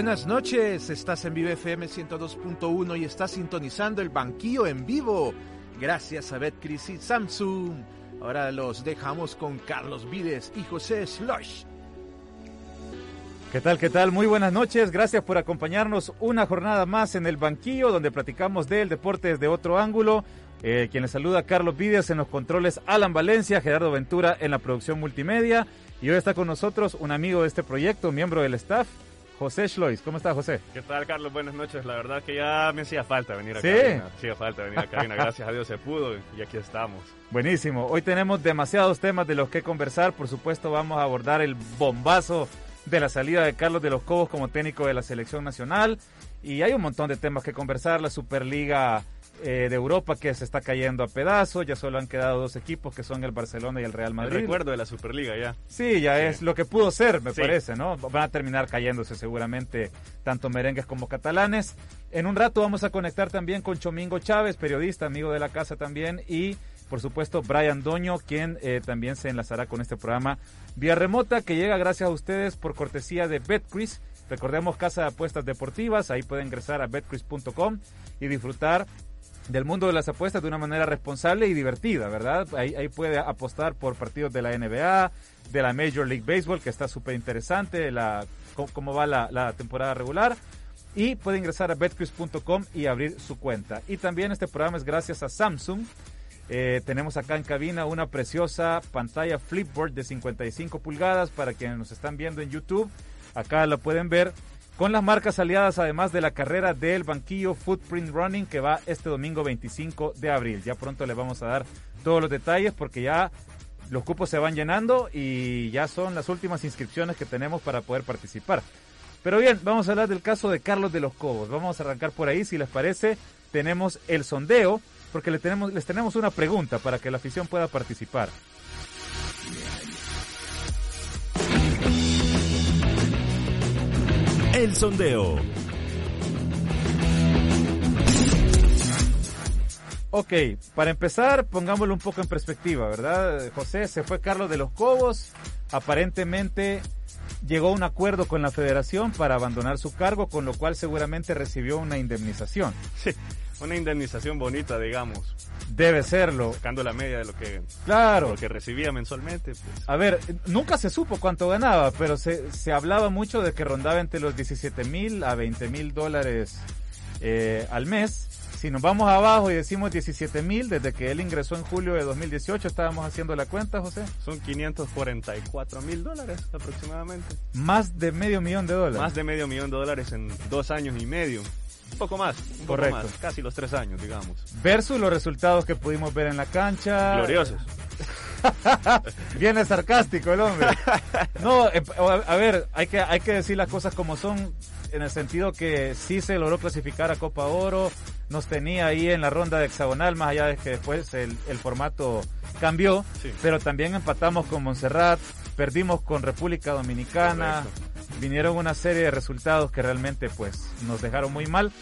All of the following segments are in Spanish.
Buenas noches, estás en Vive FM 102.1 y estás sintonizando el banquillo en vivo. Gracias a Betcris y Samsung. Ahora los dejamos con Carlos Vides y José Slush. ¿Qué tal? ¿Qué tal? Muy buenas noches. Gracias por acompañarnos una jornada más en el banquillo donde platicamos del deporte desde otro ángulo. Eh, quien les saluda Carlos Vides en los controles, Alan Valencia, Gerardo Ventura en la producción multimedia. Y hoy está con nosotros un amigo de este proyecto, miembro del staff, José Schlois. ¿Cómo está, José? ¿Qué tal, Carlos? Buenas noches. La verdad que ya me hacía falta venir a ¿Sí? cabina. Hacía falta venir a cabina. Gracias a Dios se pudo y aquí estamos. Buenísimo. Hoy tenemos demasiados temas de los que conversar. Por supuesto, vamos a abordar el bombazo de la salida de Carlos de los Cobos como técnico de la selección nacional. Y hay un montón de temas que conversar. La Superliga eh, de Europa que se está cayendo a pedazos. Ya solo han quedado dos equipos que son el Barcelona y el Real El Madrid. recuerdo de la Superliga ya. Sí, ya Sí. es lo que pudo ser, me Sí. parece, ¿no? Van a terminar cayéndose seguramente tanto merengues como catalanes. En un rato vamos a conectar también con Chomingo Chávez, periodista, amigo de la casa también, y por supuesto Brian Doño, quien eh, también se enlazará con este programa vía remota que llega gracias a ustedes por cortesía de Betcris. Recordemos Casa de Apuestas Deportivas, ahí pueden ingresar a betcris.com y disfrutar del mundo de las apuestas de una manera responsable y divertida, ¿verdad? Ahí, puede apostar por partidos de la NBA, de la Major League Baseball, que está súper interesante, la, cómo, va la, la temporada regular. Y puede ingresar a betcris.com y abrir su cuenta. Y también este programa es gracias a Samsung. Eh, tenemos acá en cabina una preciosa pantalla flipboard de 55 pulgadas para quienes nos están viendo en YouTube. Acá la pueden ver con las marcas aliadas además de la carrera del banquillo Footprint Running que va este domingo 25 de abril. Ya pronto les vamos a dar todos los detalles porque ya los cupos se van llenando y ya son las últimas inscripciones que tenemos para poder participar. Pero bien, vamos a hablar del caso de Carlos de los Cobos. Vamos a arrancar por ahí, si les parece. Tenemos el sondeo, porque le tenemos, les tenemos una pregunta para que la afición pueda participar. El sondeo. Ok, para empezar, pongámoslo un poco en perspectiva, ¿verdad? José, se fue Carlos de los Cobos, aparentemente llegó a un acuerdo con la federación para abandonar su cargo, con lo cual seguramente recibió una indemnización. Sí, una indemnización bonita, digamos. Debe serlo. Sacando la media de lo que, Claro. lo que recibía mensualmente. Pues. A ver, nunca se supo cuánto ganaba, pero se, se hablaba mucho de que rondaba entre los 17 mil a 20 mil dólares eh, al mes. Si nos vamos abajo y decimos 17 mil, desde que él ingresó en julio de 2018, estábamos haciendo la cuenta, José. Son 544 mil dólares aproximadamente. Más de medio millón de dólares. Más de medio millón de dólares en dos años y medio. Un poco más, un poco Correcto. más. Casi los tres años, digamos. Versus los resultados que pudimos ver en la cancha. Gloriosos. Viene sarcástico el hombre. No, eh, a ver, hay que, hay que decir las cosas como son, en el sentido que sí se logró clasificar a Copa Oro, nos tenía ahí en la ronda de hexagonal, más allá de que después el, el formato cambió, Sí. pero también empatamos con Montserrat, perdimos con República Dominicana, vinieron una serie de resultados que realmente pues nos dejaron muy mal.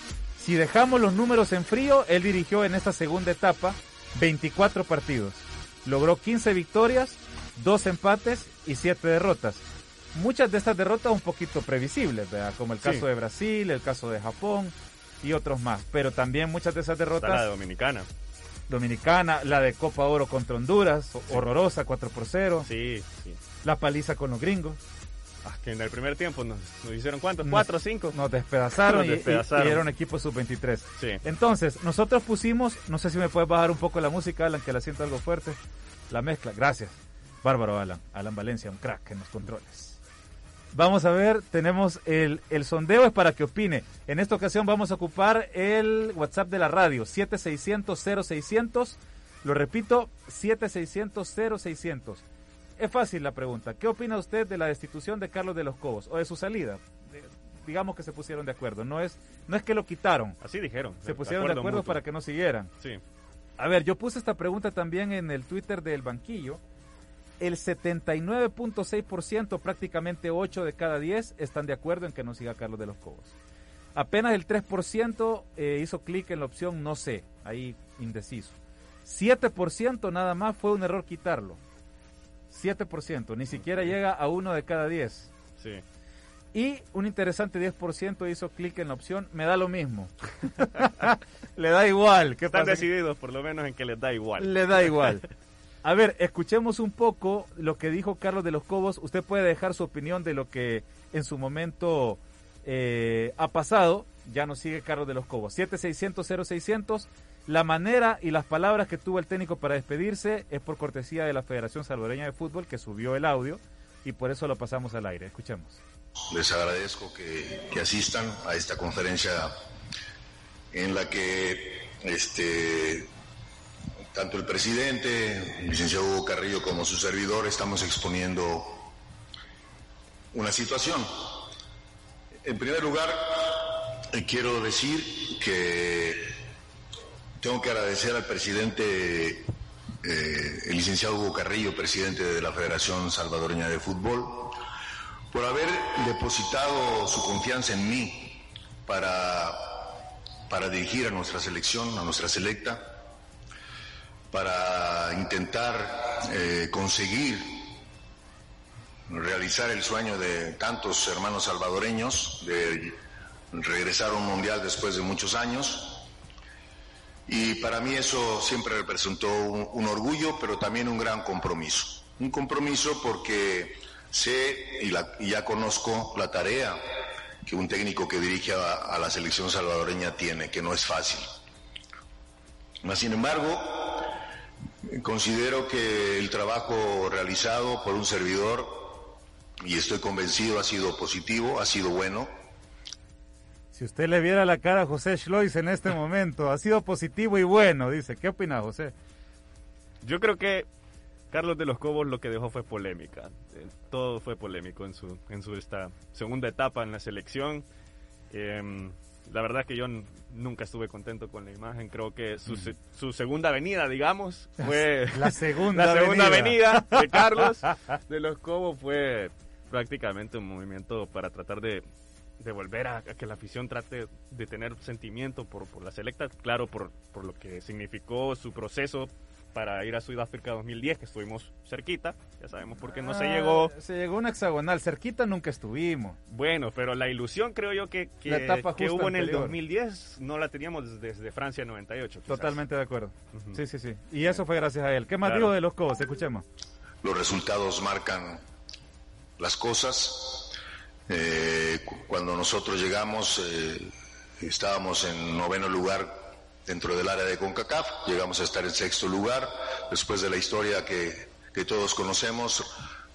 Si dejamos los números en frío, él dirigió en esta segunda etapa 24 partidos. Logró 15 victorias, 2 empates y 7 derrotas. Muchas de estas derrotas un poquito previsibles, ¿verdad? como el Sí. caso de Brasil, el caso de Japón y otros más. Pero también muchas de esas Está la de derrotas Dominicana. dominicana, la de Copa Oro contra Honduras, horrorosa, 4 por 0, Sí, sí. la paliza con los gringos. Ah, que en el primer tiempo nos, nos hicieron cuántos? Nos- ¿Cuatro o cinco? Nos despedazaron, Nos y- y- despedazaron. Y, era un equipo sub-23. Sí. Entonces, nosotros pusimos, no sé si me puedes bajar un poco la música, Alan, que la siento algo fuerte. La mezcla, gracias. Bárbaro, Alan. Alan Valencia, un crack en los controles. Vamos a ver, tenemos el, el sondeo, es para que opine. En esta ocasión vamos a ocupar el WhatsApp de la radio, 7600-0600. Lo repito, 7600-0600. Es fácil la pregunta. ¿Qué opina usted de la destitución de Carlos de los Cobos o de su salida? De- digamos que se pusieron de acuerdo. No es, no es que lo quitaron. Así dijeron. Se pusieron de acuerdo para que no siguieran. Sí. A ver, yo puse esta pregunta también en el Twitter del banquillo. El 79.6%, prácticamente 8 de cada 10, están de acuerdo en que no siga Carlos de los Cobos. Apenas el 3% eh, hizo clic en la opción no sé, ahí indeciso. 7% nada más fue un error quitarlo. 7%, ni siquiera llega a uno de cada 10. Sí. Y un interesante 10% hizo clic en la opción, me da lo mismo. Le da igual. ¿Qué Están pasa? decididos por lo menos en que les da igual. Le da igual. A ver, escuchemos un poco lo que dijo Carlos de los Cobos. Usted puede dejar su opinión de lo que en su momento eh, ha pasado. Ya nos sigue Carlos de los Cobos. 7600-0600. La manera y las palabras que tuvo el técnico para despedirse es por cortesía de la Federación Salvadoreña de Fútbol que subió el audio y por eso lo pasamos al aire. Escuchemos. Les agradezco que, asistan a esta conferencia en la que este, tanto el presidente, el licenciado Hugo Carrillo, como su servidor estamos exponiendo una situación. En primer lugar, eh, quiero decir que tengo que agradecer al presidente, eh, el licenciado Hugo Carrillo, presidente de la Federación Salvadoreña de Fútbol, por haber depositado su confianza en mí para, para dirigir a nuestra selección, a nuestra selecta, para intentar eh, conseguir realizar el sueño de tantos hermanos salvadoreños de regresar a un mundial después de muchos años. Y para mí eso siempre representó un, orgullo, pero también un gran compromiso. Un compromiso porque sé y, la, y, ya conozco la tarea que un técnico que dirige a, a, la selección salvadoreña tiene, que no es fácil. Sin embargo, considero que el trabajo realizado por un servidor, y estoy convencido, ha sido positivo, ha sido bueno. Si usted le viera la cara a José Schlois en este momento, ha sido positivo y bueno, dice. ¿Qué opina, José? Yo creo que Carlos de los Cobos lo que dejó fue polémica. Todo fue polémico en su, en su esta segunda etapa en la selección. Eh, la verdad que yo nunca estuve contento con la imagen. Creo que su, mm. su segunda venida, digamos, fue la segunda, la segunda avenida de Carlos de los Cobos fue prácticamente un movimiento para tratar de, de volver a, a, que la afición trate de tener sentimiento por, por la selecta, claro, por, por lo que significó su proceso para ir a Sudáfrica 2010, que estuvimos cerquita, ya sabemos por qué no ah, se llegó. Se llegó una hexagonal, cerquita nunca estuvimos. Bueno, pero la ilusión creo yo que, que, que hubo en el 2010 no la teníamos desde, desde Francia 98. Quizás. Totalmente de acuerdo. Uh -huh. Sí, sí, sí. Y eso fue gracias a él. ¿Qué más claro. dijo de los Cobos? Escuchemos. Los resultados marcan las cosas. Eh, cuando nosotros llegamos, eh, estábamos en noveno lugar dentro del área de CONCACAF, llegamos a estar en sexto lugar, después de la historia que, que todos conocemos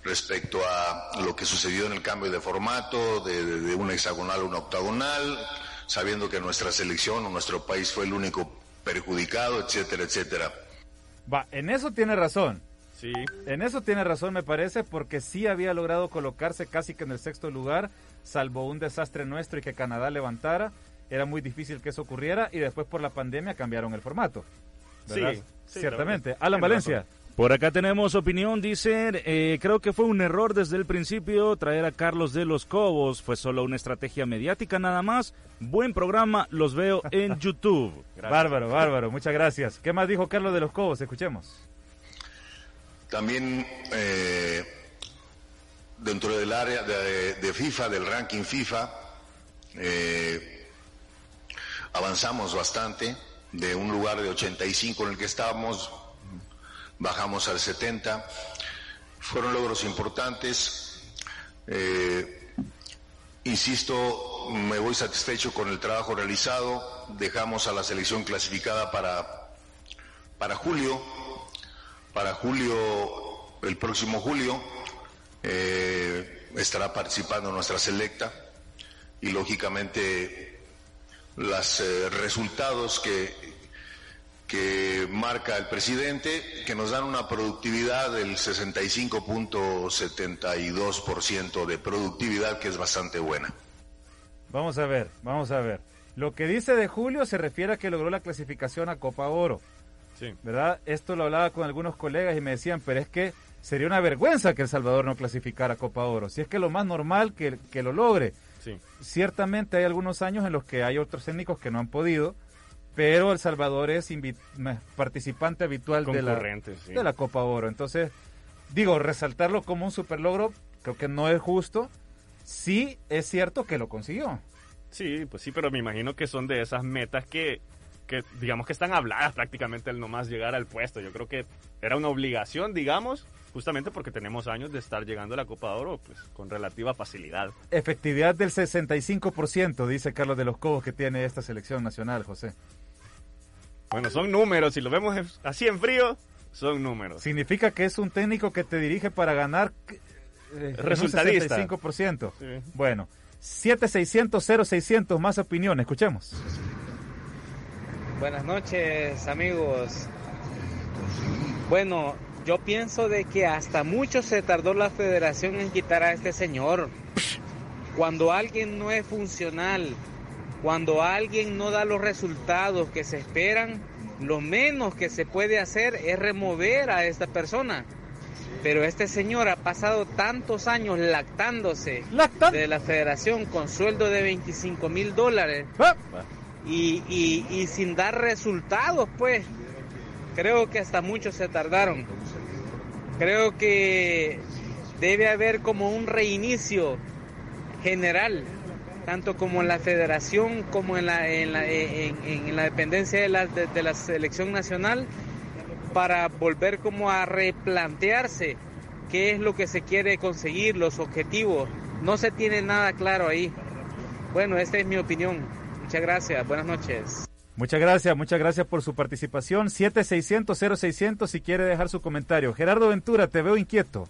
respecto a lo que sucedió en el cambio de formato, de, de, de una hexagonal a una octagonal, sabiendo que nuestra selección o nuestro país fue el único perjudicado, etcétera, etcétera. Va, en eso tiene razón. Sí. En eso tiene razón, me parece, porque sí había logrado colocarse casi que en el sexto lugar, salvo un desastre nuestro y que Canadá levantara era muy difícil que eso ocurriera y después por la pandemia cambiaron el formato. ¿verdad? Sí, sí ciertamente. Alan Valencia. Razón. Por acá tenemos opinión, dice, eh, creo que fue un error desde el principio traer a Carlos de los Cobos, fue solo una estrategia mediática nada más. Buen programa, los veo en YouTube. bárbaro, bárbaro, muchas gracias. ¿Qué más dijo Carlos de los Cobos? Escuchemos. También eh, dentro del área de, FIFA, del ranking FIFA, eh, avanzamos bastante, de un lugar de 85 en el que estábamos, bajamos al 70, fueron logros importantes, eh, insisto, me voy satisfecho con el trabajo realizado, dejamos a la selección clasificada para, para julio, para julio, el próximo julio, eh, estará participando nuestra selecta y lógicamente los eh, resultados que, que marca el presidente, que nos dan una productividad del 65.72% de productividad, que es bastante buena. Vamos a ver, vamos a ver. Lo que dice de Julio se refiere a que logró la clasificación a Copa Oro. Sí. ¿Verdad? Esto lo hablaba con algunos colegas y me decían, pero es que sería una vergüenza que El Salvador no clasificara a Copa Oro. Si es que lo más normal que, que lo logre. Sí. Ciertamente hay algunos años en los que hay otros técnicos que no han podido, pero El Salvador es participante habitual de la, sí. de la Copa Oro. Entonces, digo, resaltarlo como un super logro creo que no es justo, sí es cierto que lo consiguió. Sí, pues sí, pero me imagino que son de esas metas que, que digamos que están habladas prácticamente el nomás llegar al puesto. Yo creo que era una obligación, digamos, justamente porque tenemos años de estar llegando a la Copa de Oro pues, con relativa facilidad. Efectividad del 65%, dice Carlos de los Cobos, que tiene esta selección nacional, José. Bueno, son números, si lo vemos así en frío, son números. Significa que es un técnico que te dirige para ganar eh, resultadista. 65%. Sí. Bueno, 7600-0600, más opinión, escuchemos. Buenas noches, amigos. Bueno, yo pienso de que hasta mucho se tardó la federación en quitar a este señor. Cuando alguien no es funcional, cuando alguien no da los resultados que se esperan, lo menos que se puede hacer es remover a esta persona. Pero este señor ha pasado tantos años lactándose de la federación con sueldo de 25 mil dólares ah. Y, y sin dar resultados, pues. Creo que hasta muchos se tardaron. Creo que debe haber como un reinicio general, tanto como en la federación como en la, en la, en, la dependencia de la, de, la selección nacional, para volver como a replantearse qué es lo que se quiere conseguir, los objetivos. No se tiene nada claro ahí. Bueno, esta es mi opinión. Muchas gracias. Buenas noches. Muchas gracias, muchas gracias por su participación. 7600-0600 si quiere dejar su comentario. Gerardo Ventura, te veo inquieto.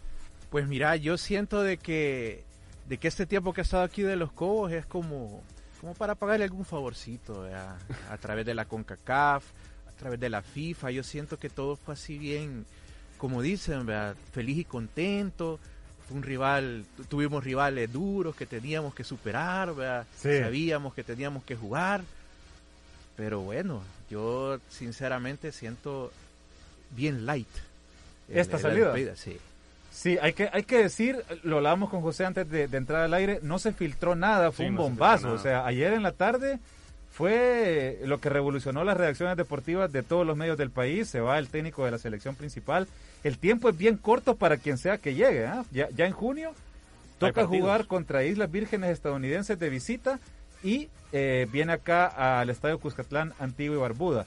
Pues mira, yo siento de que, de que este tiempo que he estado aquí de los Cobos es como, como para pagarle algún favorcito a través de la CONCACAF, a través de la FIFA. Yo siento que todo fue así bien, como dicen, feliz y contento. Fue un rival, tuvimos rivales duros que teníamos que superar, sabíamos que teníamos que jugar pero bueno, yo sinceramente siento bien light. Esta salida. sí. Sí, hay que, hay que decir, lo hablábamos con José antes de, entrar al aire, no se filtró nada, fue un bombazo. O sea, ayer en la tarde fue lo que revolucionó las redacciones deportivas de todos los medios del país. Se va el técnico de la selección principal. El tiempo es bien corto para quien sea que llegue. ¿ah? Ya, ya en junio toca jugar contra Islas Vírgenes estadounidenses de visita y eh, viene acá al Estadio Cuscatlán, Antigua y Barbuda.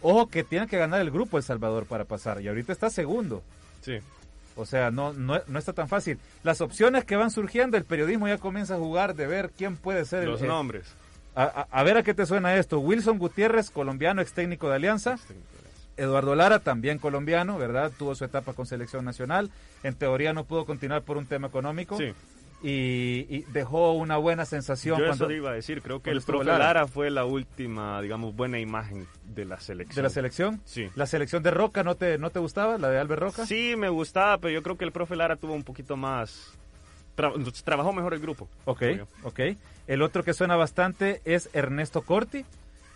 Ojo que tiene que ganar el grupo El Salvador para pasar y ahorita está segundo. Sí. O sea, no, no, está tan fácil. Las opciones que van surgiendo, el periodismo ya comienza a jugar de ver quién puede ser Los nombres. A, ver a qué te suena esto. Wilson Gutiérrez, colombiano, ex técnico de Alianza. Eduardo Lara, también colombiano, ¿verdad? Tuvo su etapa con selección nacional. En teoría no pudo continuar por un tema económico. Sí y, dejó una buena sensación. Yo eso iba a decir, creo que el profe Lara. fue la última, digamos, buena imagen de la selección. ¿De la selección? Sí. ¿La selección de Roca no te, no te gustaba, la de Albert Roca? Sí, me gustaba, pero yo creo que el profe Lara tuvo un poquito más... trabajó mejor el grupo. Ok, ok. El otro que suena bastante es Ernesto Corti,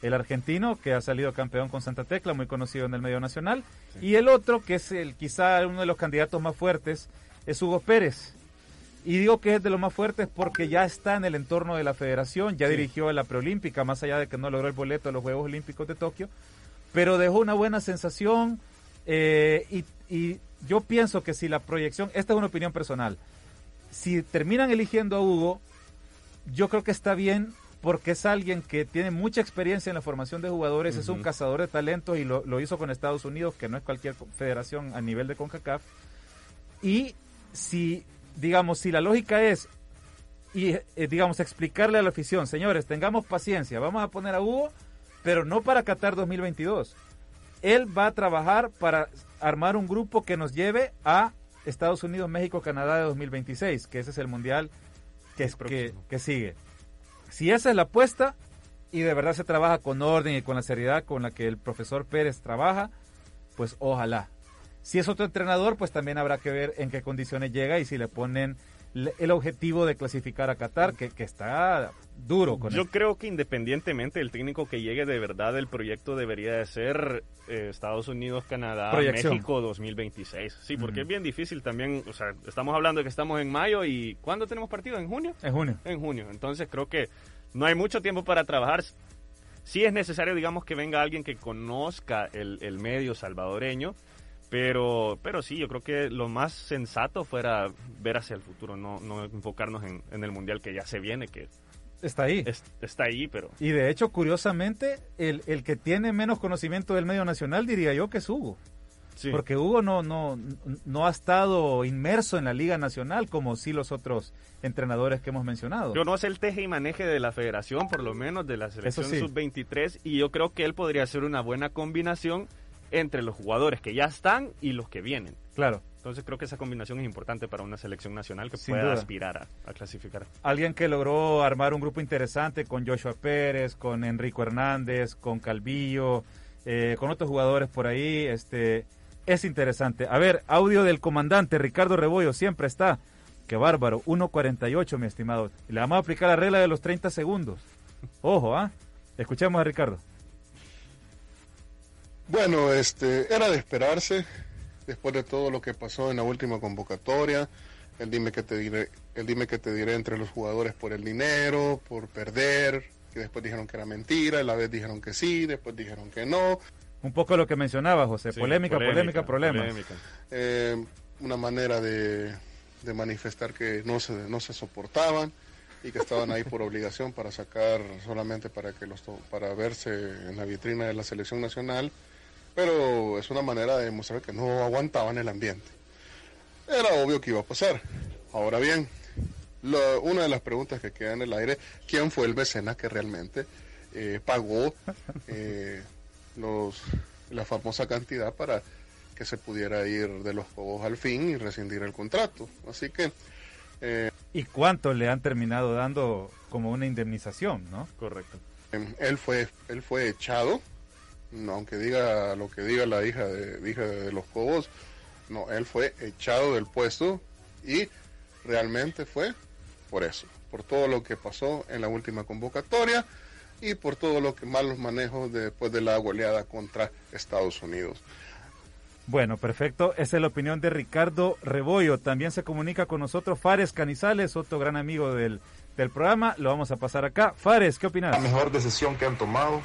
el argentino que ha salido campeón con Santa Tecla, muy conocido en el medio nacional. Y el otro, que es el quizá uno de los candidatos más fuertes, es Hugo Pérez. Y digo que es de lo más fuerte porque ya está en el entorno de la federación, ya dirigió la preolímpica, más allá de que no logró el boleto a los Juegos Olímpicos de Tokio, pero dejó una buena sensación eh, y, y yo pienso que si la proyección, esta es una opinión personal, si terminan eligiendo a Hugo, yo creo que está bien porque es alguien que tiene mucha experiencia en la formación de jugadores, es un cazador de talentos y lo, lo, hizo con Estados Unidos, que no es cualquier federación a nivel de CONCACAF. Y si digamos, si la lógica es, y eh, digamos, explicarle a la afición, señores, tengamos paciencia, vamos a poner a Hugo, pero no para Qatar 2022. Él va a trabajar para armar un grupo que nos lleve a Estados Unidos, México, Canadá de 2026, que ese es el mundial que, que, que sigue. Si esa es la apuesta y de verdad se trabaja con orden y con la seriedad con la que el profesor Pérez trabaja, pues ojalá, si es otro entrenador, pues también habrá que ver en qué condiciones llega y si le ponen el objetivo de clasificar a Qatar, que, está duro con Yo creo que independientemente del técnico que llegue, de verdad el proyecto debería de ser eh, Estados Unidos, Canadá, México 2026. Sí, porque es bien difícil también, o sea, estamos hablando de que estamos en mayo y ¿cuándo tenemos partido? ¿En junio? En junio. En junio. Entonces creo que no hay mucho tiempo para trabajar. Sí es necesario, digamos, que venga alguien que conozca el, el medio salvadoreño, Pero, pero sí, yo creo que lo más sensato fuera ver hacia el futuro, no, no enfocarnos en, en el mundial que ya se viene, que Está ahí. es- está ahí, pero Y de hecho, curiosamente, el, el que tiene menos conocimiento del medio nacional diría yo que es Hugo. sí. Porque Hugo no, no, no ha estado inmerso en la Liga Nacional como sí los otros entrenadores que hemos mencionado. Yo no sé el teje y maneje de la federación, por lo menos de la selección sí. sub-23, y yo creo que él podría ser una buena combinación entre los jugadores que ya están y los que vienen. Claro. Entonces creo que esa combinación es importante para una selección nacional que Sin pueda duda. aspirar a, a clasificar. Alguien que logró armar un grupo interesante con Joshua Pérez, con Enrico Hernández, con Calvillo, eh, con otros jugadores por ahí. Este, es interesante. A ver, audio del comandante Ricardo Rebollo, siempre está. Qué bárbaro, 1.48, mi estimado. Le vamos a aplicar la regla de los 30 segundos. Ojo, ¿ah? Escuchemos a Ricardo. Bueno, este, era de esperarse después de todo lo que pasó en la última convocatoria. El dime que te diré, el dime que te diré entre los jugadores por el dinero, por perder, que después dijeron que era mentira, y la vez dijeron que sí, después dijeron que no. Un poco lo que mencionaba José. Sí, polémica, polémica, problemas. polémica. Eh, una manera de, de manifestar que no se, no se soportaban y que estaban ahí por obligación para sacar solamente para que los to- para verse en la vitrina de la selección nacional pero es una manera de demostrar que no aguantaban el ambiente era obvio que iba a pasar ahora bien lo- una de las preguntas que queda en el aire quién fue el mecenas que realmente eh, pagó eh, los la famosa cantidad para que se pudiera ir de los Cobos al fin y rescindir el contrato. Así que eh, ¿Y cuánto le han terminado dando como una indemnización, no? Correcto. él fue él fue echado, aunque diga lo que diga la hija de hija de los Cobos, no, él fue echado del puesto y realmente fue por eso, por todo lo que pasó en la última convocatoria y por todo lo que malos manejos después de la goleada contra Estados Unidos. Bueno, perfecto. Esa es la opinión de Ricardo Rebollo. También se comunica con nosotros Fares Canizales, otro gran amigo del, del programa. Lo vamos a pasar acá. Fares, ¿qué opinas? la mejor decisión que han tomado.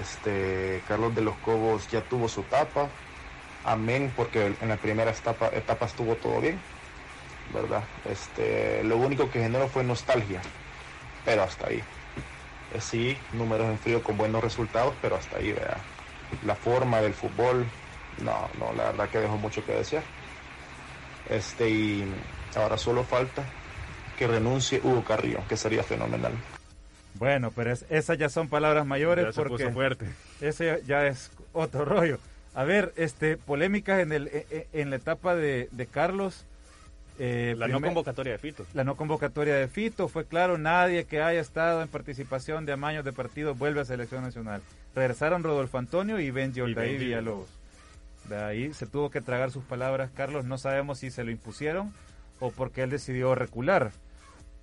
Este, Carlos de los Cobos ya tuvo su etapa. Amén, porque en la primera etapa, etapa estuvo todo bien, ¿verdad? Este, lo único que generó fue nostalgia, pero hasta ahí. Eh, Sí, números en frío con buenos resultados, pero hasta ahí, ¿verdad? La forma del fútbol, no, no, la verdad que dejó mucho que desear. Este, y ahora solo falta que renuncie Hugo Carrillo, que sería fenomenal. Bueno, pero es- esas ya son palabras mayores Ya porque fuerte. ese ya es otro rollo. A ver, este, polémicas en, el, e- e- en la etapa de, de Carlos. Eh, La no convocatoria de Fito. la no convocatoria de Fito, fue claro, nadie que haya estado en participación de amaños de partidos vuelve a selección nacional. Regresaron Rodolfo Antonio y Benji Oldaí Villalobos. De ahí se tuvo que tragar sus palabras, Carlos, no sabemos si se lo impusieron o porque él decidió recular.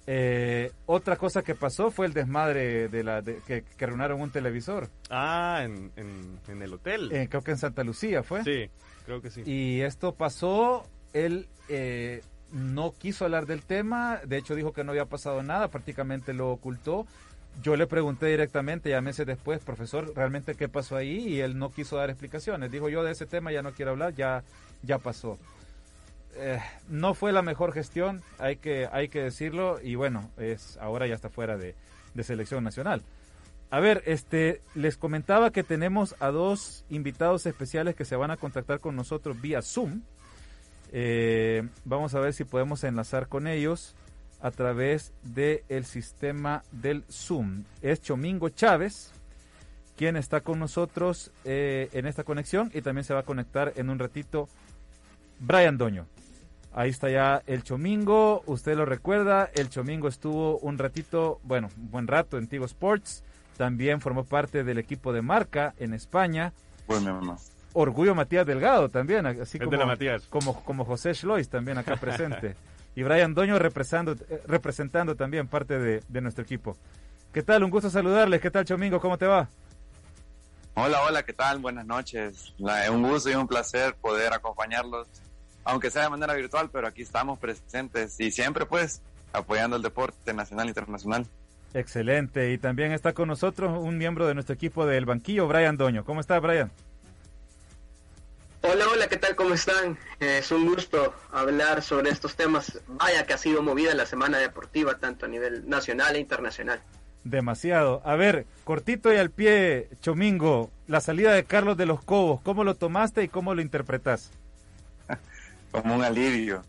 Eh, otra cosa que pasó fue el desmadre de la de- que, que arruinaron un televisor. Ah, en, en, en el hotel. Eh, creo que en Santa Lucía fue. Sí, creo que sí. Y esto pasó, él eh, no quiso hablar del tema, de hecho dijo que no había pasado nada, prácticamente lo ocultó. Yo le pregunté directamente, ya meses después, profesor, ¿realmente qué pasó ahí? Y él no quiso dar explicaciones. Dijo, yo de ese tema ya no quiero hablar, ya, ya pasó. Eh, no fue la mejor gestión, hay que, hay que decirlo, y bueno, es ahora ya está fuera de, de selección nacional. A ver, este, les comentaba que tenemos a dos invitados especiales que se van a contactar con nosotros vía Zoom. Eh, vamos a ver si podemos enlazar con ellos a través del sistema del Zoom. Es Chomingo Chávez, quien está con nosotros eh, en esta conexión y también se va a conectar en un ratito Brian Doño. Ahí está ya el Chomingo, usted lo recuerda, el Chomingo estuvo un ratito, bueno, un buen rato en Tigo Sports, también formó parte del equipo de marca en España. Orgullo Matías Delgado también, así como, la Matías. como, como José Schlois también acá presente. y Brian Doño representando, eh, representando también parte de, de nuestro equipo. ¿Qué tal? Un gusto saludarles. ¿Qué tal, Chomingo? ¿Cómo te va? Hola, hola, ¿qué tal? Buenas noches. La- un gusto y un placer poder acompañarlos, aunque sea de manera virtual, pero aquí estamos presentes y siempre pues apoyando el deporte nacional e internacional. Excelente. Y también está con nosotros un miembro de nuestro equipo del banquillo, Brian Doño. ¿Cómo está, Brian? Hola, hola, ¿qué tal? ¿Cómo están? Eh, es un gusto hablar sobre estos temas. Vaya que ha sido movida la semana deportiva, tanto a nivel nacional e internacional. Demasiado. A ver, cortito y al pie, Chomingo, la salida de Carlos de los Cobos, ¿cómo lo tomaste y cómo lo interpretas? Como un alivio.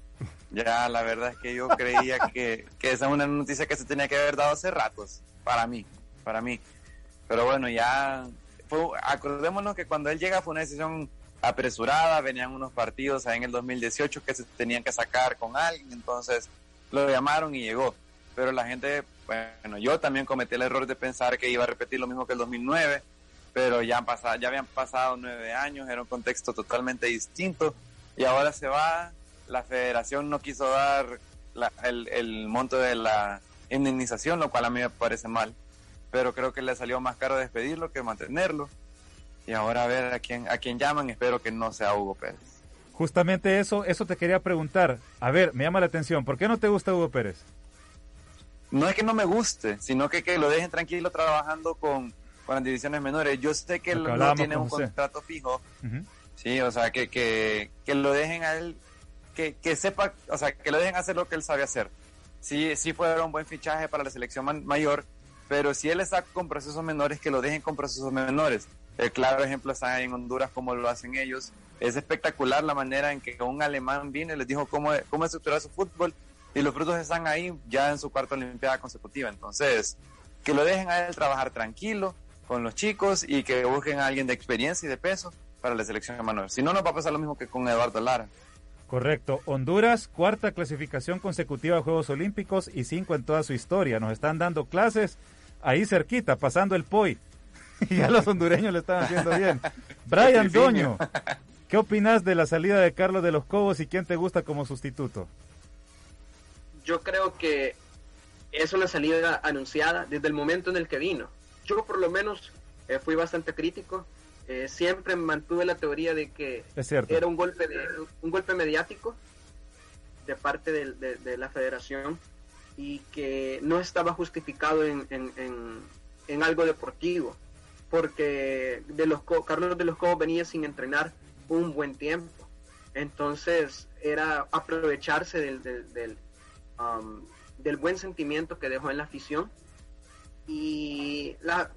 Ya, la verdad es que yo creía que, que esa es una noticia que se tenía que haber dado hace ratos, para mí, para mí. Pero bueno, ya, acordémonos que cuando él llega fue una decisión apresurada, venían unos partidos ahí en el 2018 que se tenían que sacar con alguien, entonces lo llamaron y llegó. Pero la gente, bueno, yo también cometí el error de pensar que iba a repetir lo mismo que el 2009, pero ya, han pasado, ya habían pasado nueve años, era un contexto totalmente distinto y ahora se va, la federación no quiso dar el, el monto de la indemnización, lo cual a mí me parece mal, pero creo que le salió más caro despedirlo que mantenerlo y ahora a ver a quién, a quién llaman, espero que no sea Hugo Pérez. Justamente eso, eso te quería preguntar. A ver, me llama la atención, ¿por qué no te gusta Hugo Pérez? No es que no me guste, sino que, que lo dejen tranquilo trabajando con, con las divisiones menores. Yo sé que él no tiene un contrato fijo, sí, o sea, que, que, que, lo dejen a él, que, que sepa, o sea, que lo dejen hacer lo que él sabe hacer. Sí, sí fue un buen fichaje para la selección mayor, pero si él está con procesos menores, que lo dejen con procesos menores. El claro ejemplo está en Honduras, como lo hacen ellos. Es espectacular la manera en que un alemán vino y les dijo cómo, cómo estructurar su fútbol y los frutos están ahí ya en su cuarta Olimpiada consecutiva. Entonces, que lo dejen a él trabajar tranquilo con los chicos y que busquen a alguien de experiencia y de peso para la selección de Manuel. Si no, nos va a pasar lo mismo que con Eduardo Lara. Correcto. Honduras, cuarta clasificación consecutiva a Juegos Olímpicos y cinco en toda su historia. Nos están dando clases ahí cerquita, pasando el POI. y ya los hondureños le están haciendo bien. Brian Doño, ¿qué opinas de la salida de Carlos de los Cobos y quién te gusta como sustituto? Yo creo que es una salida anunciada desde el momento en el que vino. Yo por lo menos eh, fui bastante crítico. Eh, siempre mantuve la teoría de que era un golpe de, un golpe mediático de parte de, la federación y que no estaba justificado en, en algo deportivo porque de los Carlos de los Cobos venía sin entrenar un buen tiempo. Entonces era aprovecharse del, del, um, buen sentimiento que dejó en la afición y las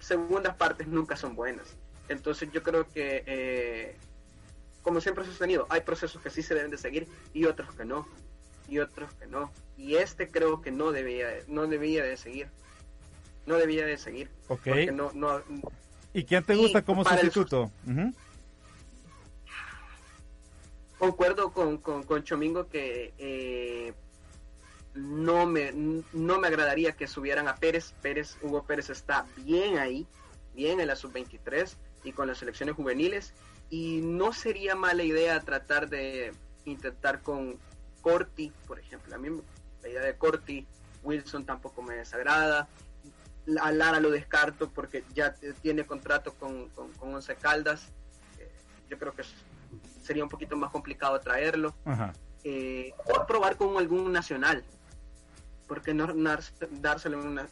segundas partes nunca son buenas. Entonces yo creo que, eh, como siempre he sostenido, hay procesos que sí se deben de seguir y otros que no. Y otros que no. Y este creo que no debía, no debía de seguir no debía de seguir. Ok. ¿Y quién te gusta como sustituto? Concuerdo con, con, Chomingo que eh, no, me, no me agradaría que subieran a Pérez. Pérez, Hugo Pérez está bien ahí, bien en la sub-23 y con las selecciones juveniles. Y no sería mala idea tratar de intentar con Corti, por ejemplo. A mí la idea de Corti, Wilson tampoco me desagrada a Lara lo descarto porque ya tiene contrato con, con, Once Caldas. Eh, yo creo que sería un poquito más complicado traerlo. Eh, o probar con algún nacional. Porque no dárselo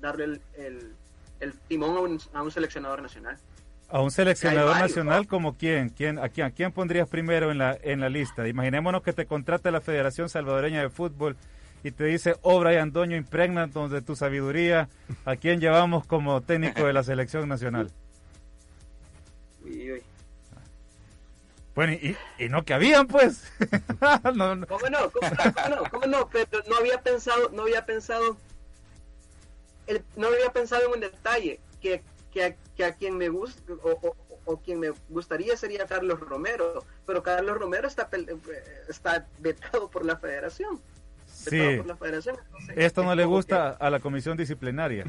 darle el, el, timón a un, seleccionador nacional. A un seleccionador nacional como quién? ¿Quién a, quién, a quién pondrías primero en la, en la lista? Imaginémonos que te contrata la Federación Salvadoreña de Fútbol y te dice, oh Brian Doño, impregnanos de tu sabiduría, ¿a quién llevamos como técnico de la selección nacional? Bueno, y, y, no que habían, pues. no, no. ¿Cómo no? ¿Cómo no? ¿Cómo no? Pero no había pensado, no había pensado, no había pensado en un detalle, que, que, a, quien me gusta, o, o, quien me gustaría sería Carlos Romero, pero Carlos Romero está, está vetado por la federación. Sí. Esto no le gusta a la comisión disciplinaria.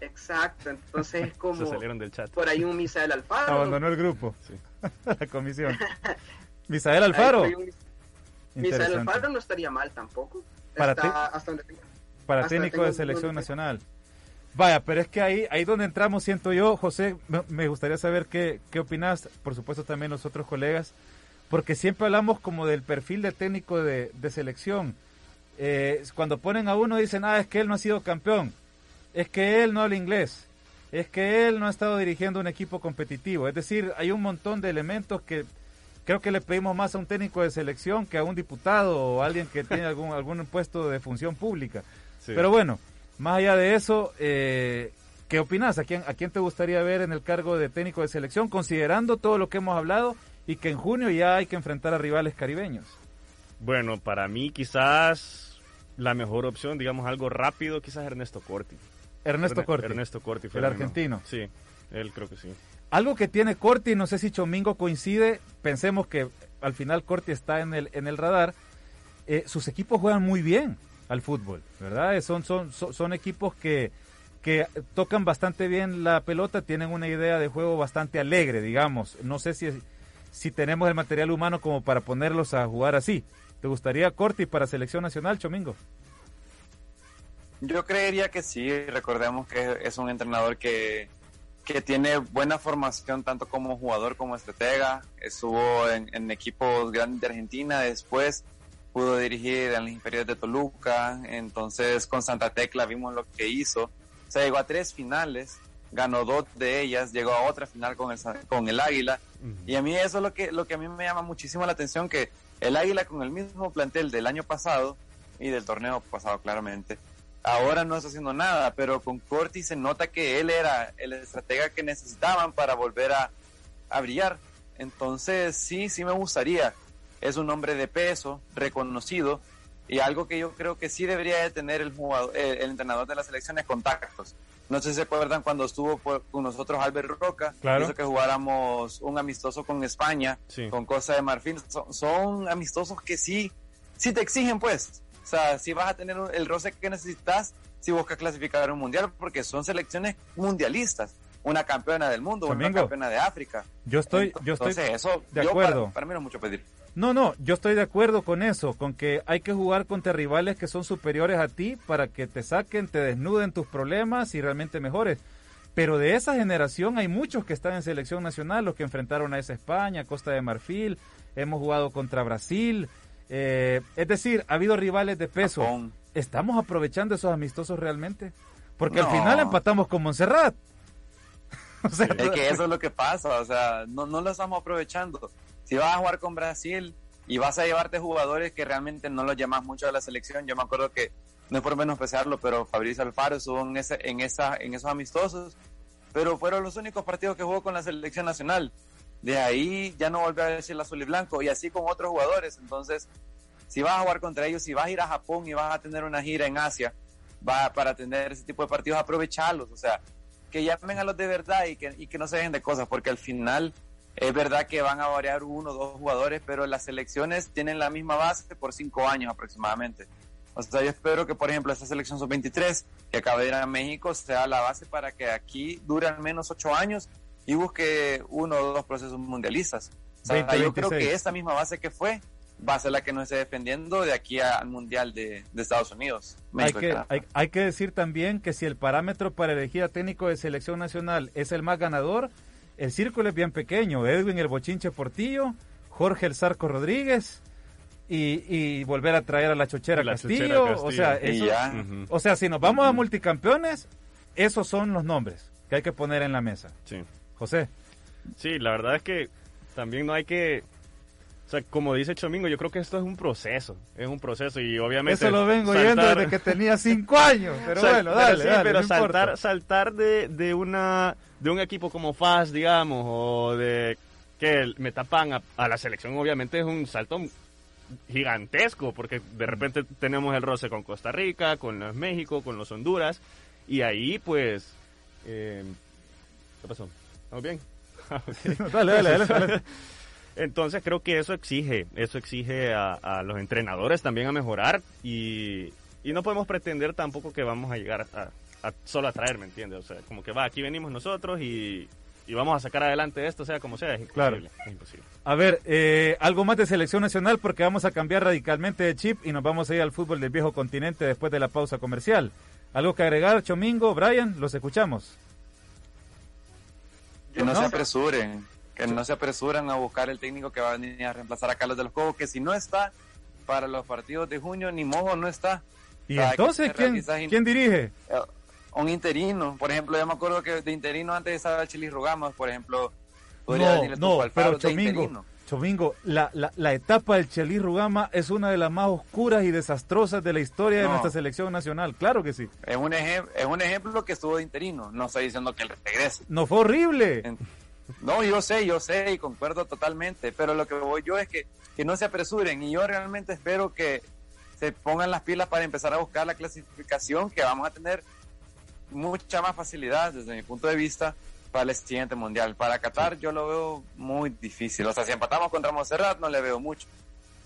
Exacto, entonces es como salieron del chat. por ahí un Misael Alfaro. Abandonó el grupo, la comisión. Misael Alfaro. Misael Alfaro no estaría mal tampoco. Para, para técnico de selección nacional. Vaya, pero es que ahí, ahí donde entramos, siento yo, José, me gustaría saber qué, qué opinas, por supuesto también los otros colegas, porque siempre hablamos como del perfil de técnico de, de selección eh, cuando ponen a uno dicen, ah, es que él no ha sido campeón, es que él no habla inglés, es que él no ha estado dirigiendo un equipo competitivo. Es decir, hay un montón de elementos que creo que le pedimos más a un técnico de selección que a un diputado o a alguien que tiene algún, algún puesto de función pública. Pero bueno, más allá de eso, eh, ¿qué opinas? ¿A quién, ¿A quién te gustaría ver en el cargo de técnico de selección, considerando todo lo que hemos hablado y que en junio ya hay que enfrentar a rivales caribeños? Bueno, para mí quizás la mejor opción, digamos algo rápido, quizás Ernesto Corti. Ernesto Corti. Ernesto Corti. el argentino. Sí, él creo que sí. Algo que tiene Corti, no sé si Chomingo coincide, pensemos que al final Corti está en el, en el radar, eh, sus equipos juegan muy bien al fútbol, ¿verdad? Son, son, son, equipos que, que tocan bastante bien la pelota, tienen una idea de juego bastante alegre, digamos. No sé si, si tenemos el material humano como para ponerlos a jugar así. ¿Te gustaría Corti para selección nacional, Chomingo? Yo creería que sí, recordemos que es un entrenador que, que tiene buena formación tanto como jugador como estratega, estuvo en, en equipos grandes de Argentina, después pudo dirigir en las inferiores de Toluca, entonces con Santa Tecla vimos lo que hizo, se llegó a tres finales, ganó dos de ellas, llegó a otra final con el, con el Águila, y a mí eso es lo que, lo que a mí me llama muchísimo la atención, que el Águila con el mismo plantel del año pasado y del torneo pasado claramente, ahora no está haciendo nada, pero con Corti se nota que él era el estratega que necesitaban para volver a, a brillar. Entonces sí, sí me gustaría es un hombre de peso, reconocido, y algo que yo creo que sí debería de tener el, jugador, el, entrenador de la selección es contactos. No sé si se acuerdan cuando estuvo con nosotros Albert Roca, claro. hizo que jugáramos un amistoso con España, con Costa de Marfil. Son, amistosos que sí, sí te exigen, pues. O sea, si vas a tener el roce que necesitas si buscas clasificar un mundial, porque son selecciones mundialistas una campeona del mundo, una campeona de África. Yo estoy, yo estoy eso, de acuerdo. para, mí no es mucho pedir. No, no, yo estoy de acuerdo con eso, con que hay que jugar contra rivales que son superiores a ti para que te saquen, te desnuden tus problemas y realmente mejores. Pero de esa generación hay muchos que están en selección nacional, los que enfrentaron a esa España, Costa de Marfil, hemos jugado contra Brasil. Eh, es decir, ha habido rivales de peso. ¿Estamos aprovechando esos amistosos realmente? Porque al final empatamos con Montserrat. es que eso es lo que pasa, o sea, no, no lo estamos aprovechando si vas a jugar con Brasil y vas a llevarte jugadores que realmente no los llamas mucho a la selección, yo me acuerdo que, no es por menospreciarlo, pero Fabricio Alfaro estuvo en, ese, en, esa, en esos amistosos, pero fueron los únicos partidos que jugó con la selección nacional. De ahí ya no volvió a decir el azul y blanco, y así con otros jugadores. Entonces, si vas a jugar contra ellos, si vas a ir a Japón y vas a tener una gira en Asia, para tener ese tipo de partidos, aprovecharlos. O sea, que llamen a los de verdad y que, y que no se dejen de cosas, porque al final es verdad que van a variar uno o dos jugadores, pero las selecciones tienen la misma base por cinco años aproximadamente. O sea, yo espero que, por ejemplo, esta selección sub-23 que acaba de ir a México sea la base para que aquí dure al menos ocho años y busque uno o dos procesos mundialistas. O sea, yo creo que esta misma base que fue va a ser la que nos esté defendiendo de aquí al Mundial de, Estados Unidos. hay, que, hay que decir también que si el parámetro para elegir a técnico de selección nacional es el más ganador, el círculo es bien pequeño. Edwin el Bochinche Portillo, Jorge el Zarco Rodríguez y, volver a traer a la Chochera, Castillo. O, sea, o sea, si nos vamos a multicampeones, esos son los nombres que hay que poner en la mesa. Sí. José. Sí, la verdad es que también no hay que o sea, como dice Chomingo, yo creo que esto es un proceso, es un proceso y obviamente... Eso lo vengo oyendo desde que tenía cinco años, pero bueno, dale, pero sí, pero saltar, saltar de, de, una, de un equipo como FAS, digamos, o de que me tapan a, la selección, obviamente es un salto gigantesco, porque de repente tenemos el roce con Costa Rica, con los México, con los Honduras, y ahí pues... Eh, ¿Qué pasó? ¿Estamos bien? dale, dale, dale. Entonces creo que eso exige, eso exige a, los entrenadores también a mejorar y, no podemos pretender tampoco que vamos a llegar a, solo a traer, ¿me entiendes? O sea, como que va, aquí venimos nosotros y, vamos a sacar adelante esto, sea como sea, es imposible. Es imposible. A ver, eh, algo más de selección nacional porque vamos a cambiar radicalmente de chip y nos vamos a ir al fútbol del viejo continente después de la pausa comercial. ¿Algo que agregar, Chomingo, Brian? Los escuchamos. Que no, no se apresuren que no se apresuran a buscar el técnico que va a venir a reemplazar a Carlos de los Cobos, que si no está para los partidos de junio, ni modo no está. ¿Y entonces ¿quién, dirige? Eh, un interino, por ejemplo, yo me acuerdo que de interino antes estaba Chili Rogamos, por ejemplo. No, no, pero Chomingo, Chomingo, la, la, la, etapa del Chelis Rugama es una de las más oscuras y desastrosas de la historia de nuestra selección nacional, claro que sí. Es un, es un ejemplo que estuvo de interino, no estoy diciendo que regrese. No fue horrible. No, yo sé, yo sé y concuerdo totalmente, pero lo que voy yo es que, que no se apresuren y yo realmente espero que se pongan las pilas para empezar a buscar la clasificación que vamos a tener mucha más facilidad desde mi punto de vista para el siguiente mundial. Para Qatar yo lo veo muy difícil. O sea, si empatamos contra Monserrat no le veo mucho.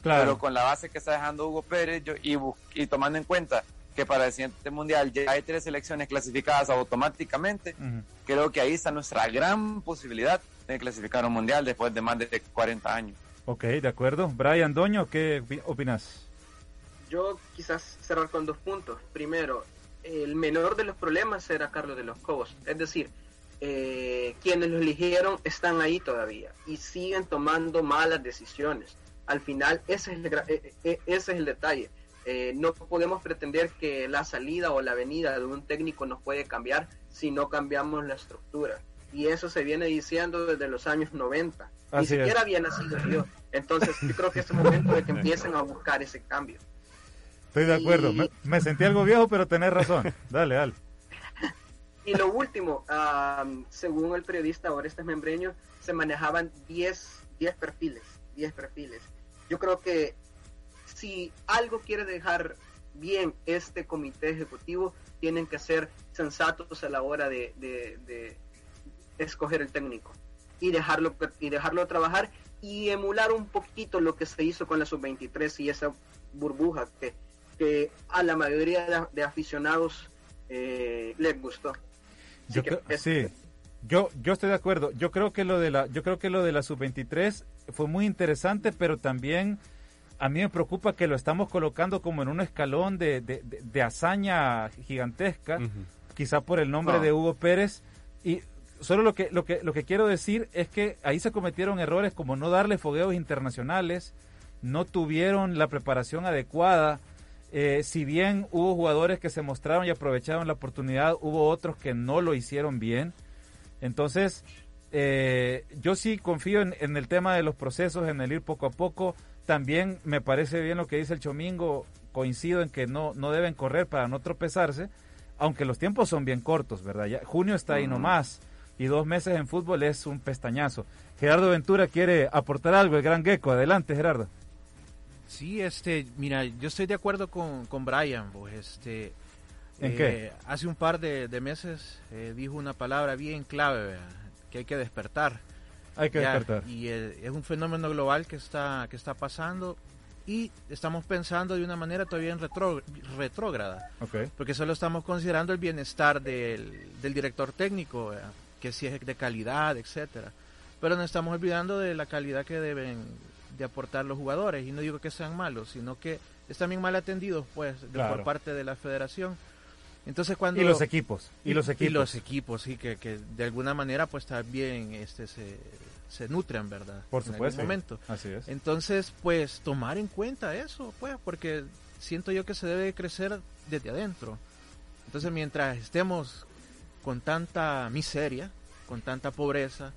Claro. Pero con la base que está dejando Hugo Pérez yo, y, y tomando en cuenta que para el siguiente mundial ya hay tres selecciones clasificadas automáticamente, creo que ahí está nuestra gran posibilidad de clasificar un mundial después de más de 40 años. Ok, de acuerdo. Brian Doño, ¿qué opinas? Yo quizás cerrar con dos puntos. Primero, el menor de los problemas era Carlos de los Cobos. Es decir, eh, quienes lo eligieron están ahí todavía y siguen tomando malas decisiones. Al final, ese es el, eh, eh, ese es el detalle. No podemos pretender que la salida o la venida de un técnico nos puede cambiar si no cambiamos la estructura. Y eso se viene diciendo desde los años 90. Ni siquiera había nacido yo. Entonces, yo creo que es el momento de que empiecen a buscar ese cambio. Estoy de acuerdo. Me, sentí algo viejo, pero tenés razón. Dale, dale. Y lo último, según el periodista Orestes Membreño, se manejaban 10, 10 perfiles, 10 perfiles. Yo creo que si algo quiere dejar bien este comité ejecutivo, tienen que ser sensatos a la hora de, de, escoger el técnico y dejarlo, y dejarlo trabajar y emular un poquito lo que se hizo con la sub-23 y esa burbuja que, que a la mayoría de, aficionados eh, les gustó. Yo sí, yo, yo estoy de acuerdo. Yo creo que lo de la, yo creo que lo de la sub-23 fue muy interesante, pero también a mí me preocupa que lo estamos colocando como en un escalón de, de, hazaña gigantesca, quizá por el nombre de Hugo Pérez. Y solo lo que, lo, que, lo que quiero decir es que ahí se cometieron errores como no darle fogueos internacionales, no tuvieron la preparación adecuada eh, si bien hubo jugadores que se mostraron y aprovecharon la oportunidad, hubo otros que no lo hicieron bien. Entonces, eh, yo sí confío en, el tema de los procesos, en el ir poco a poco. También me parece bien lo que dice el Chomingo, coincido en que no, no deben correr para no tropezarse, aunque los tiempos son bien cortos, ¿verdad? Ya, junio está ahí nomás y dos meses en fútbol es un pestañazo. Gerardo Ventura quiere aportar algo, el gran Gecko. Adelante, Gerardo. Sí, este, mira, yo estoy de acuerdo con, con Brian, pues, este, ¿En qué? Eh, hace un par de, meses eh, dijo una palabra bien clave, que hay que despertar. Hay que despertar. Y eh, es un fenómeno global que está, que está pasando y estamos pensando de una manera todavía en retrógrada. Porque solo estamos considerando el bienestar del, del director técnico, que si es de calidad, etcétera. Pero no estamos olvidando de la calidad que deben de aportar los jugadores. Y no digo que sean malos, sino que están bien mal atendidos pues por parte de la federación. Entonces cuando y los equipos y, los equipos y los equipos sí que, que de alguna manera pues también este se, se nutren verdad por supuesto. en momento. Así es. Entonces pues tomar en cuenta eso pues porque siento yo que se debe crecer desde adentro. Entonces mientras estemos con tanta miseria con tanta pobreza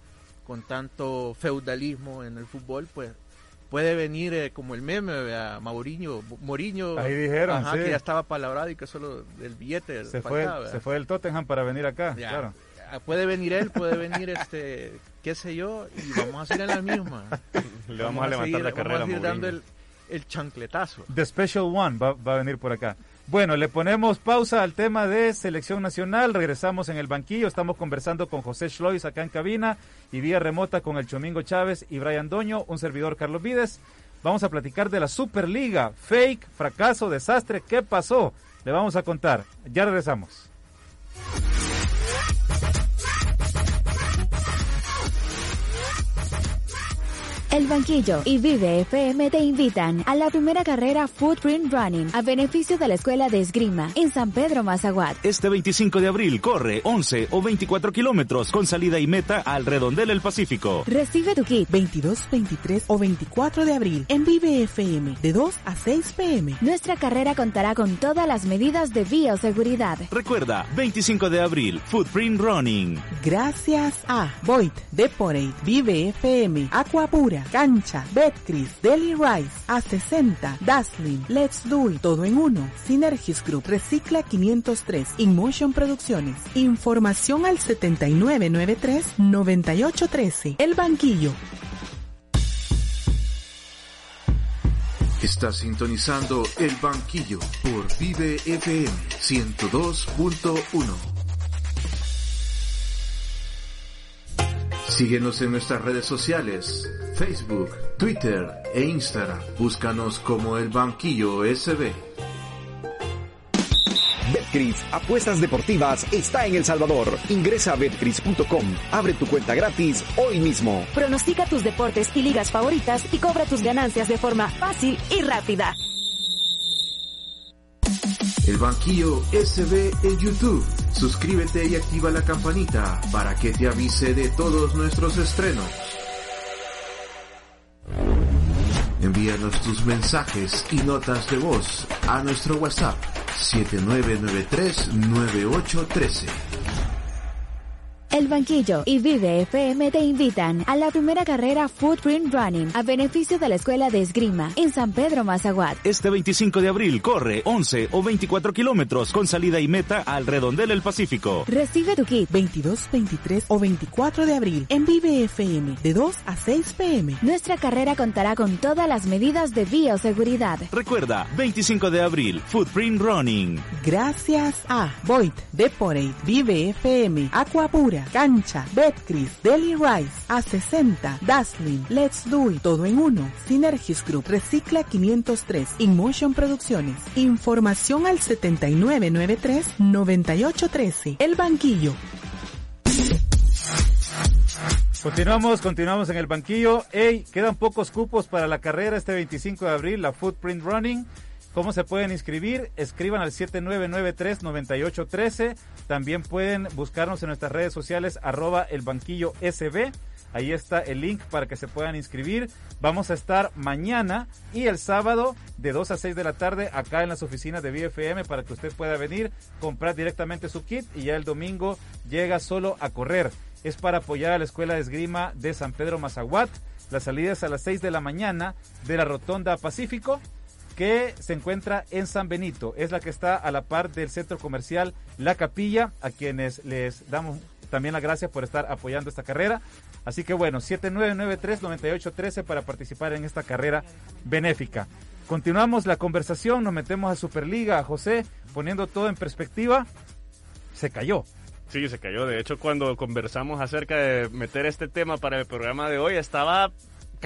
con tanto feudalismo en el fútbol pues puede venir eh, como el meme, a Mauriño, Moriño, Ahí dijeron, que ya estaba palabrado y que solo el billete se fue, se fue del Tottenham para venir acá, claro. Puede venir él, puede venir este, qué sé yo, y vamos a hacer en la misma. Le vamos, a levantar la carrera. Vamos a ir dando el, el chancletazo. The Special One va, va a venir por acá. Bueno, le ponemos pausa al tema de selección nacional. Regresamos en el banquillo. Estamos conversando con José Schlois acá en cabina y vía remota con el Chomingo Chávez y Brian Doño, un servidor Carlos Vides. Vamos a platicar de la Superliga. Fake, fracaso, desastre. ¿Qué pasó? Le vamos a contar. Ya regresamos. El Banquillo y Vive FM te invitan a la primera carrera Footprint Running a beneficio de la Escuela de Esgrima en San Pedro Mazaguat. Este 25 de abril corre 11 o 24 kilómetros con salida y meta al Redondel del Pacífico. Recibe tu kit 22, 23 o 24 de abril en Vive FM de 2 a 6 pm. Nuestra carrera contará con todas las medidas de bioseguridad. Recuerda, 25 de abril, Footprint Running. Gracias a Void, Deporate, Vive FM, Aquapura Cancha, Betcris, Deli Rice, A60, Dazzling, Let's Do todo en uno. Synergis Group, Recicla 503, InMotion Producciones. Información al 7993-9813. El Banquillo. Está sintonizando El Banquillo por Vive FM 102.1. Síguenos en nuestras redes sociales, Facebook, Twitter e Instagram. Búscanos como El Banquillo SB. Betcris, apuestas deportivas, está en El Salvador. Ingresa a betcris.com, abre tu cuenta gratis hoy mismo. Pronostica tus deportes y ligas favoritas y cobra tus ganancias de forma fácil y rápida. El Banquillo SB en YouTube. Suscríbete y activa la campanita para que te avise de todos nuestros estrenos. Envíanos tus mensajes y notas de voz a nuestro WhatsApp 7993-9813. El Banquillo y Vive FM te invitan a la primera carrera Footprint Running a beneficio de la Escuela de Esgrima en San Pedro Mazaguat. Este 25 de abril corre 11 o 24 kilómetros con salida y meta al Redondel del Pacífico. Recibe tu kit 22, 23 o 24 de abril en Vive FM de 2 a 6 pm. Nuestra carrera contará con todas las medidas de bioseguridad. Recuerda, 25 de abril, Footprint Running. Gracias a Void, Deporate, Vive FM, Aquapura, Cancha, Betcris, Deli Rice, A60, Dazzling, Let's Do It, todo en uno. Synergis Group, Recicla 503, InMotion Producciones. Información al 7993-9813. El Banquillo. Continuamos, continuamos en el banquillo. Ey, quedan pocos cupos para la carrera este 25 de abril, la Footprint Running. ¿Cómo se pueden inscribir? Escriban al 7993-9813. También pueden buscarnos en nuestras redes sociales, arroba el banquillo SB. Ahí está el link para que se puedan inscribir. Vamos a estar mañana y el sábado de 2 a 6 de la tarde acá en las oficinas de BFM para que usted pueda venir, comprar directamente su kit y ya el domingo llega solo a correr. Es para apoyar a la Escuela de Esgrima de San Pedro Mazaguat. La salida es a las 6 de la mañana de la Rotonda Pacífico que se encuentra en San Benito. Es la que está a la par del centro comercial La Capilla, a quienes les damos también las gracias por estar apoyando esta carrera. Así que bueno, 7993-9813 para participar en esta carrera benéfica. Continuamos la conversación, nos metemos a Superliga, a José, poniendo todo en perspectiva, se cayó. Sí, se cayó. De hecho, cuando conversamos acerca de meter este tema para el programa de hoy, estaba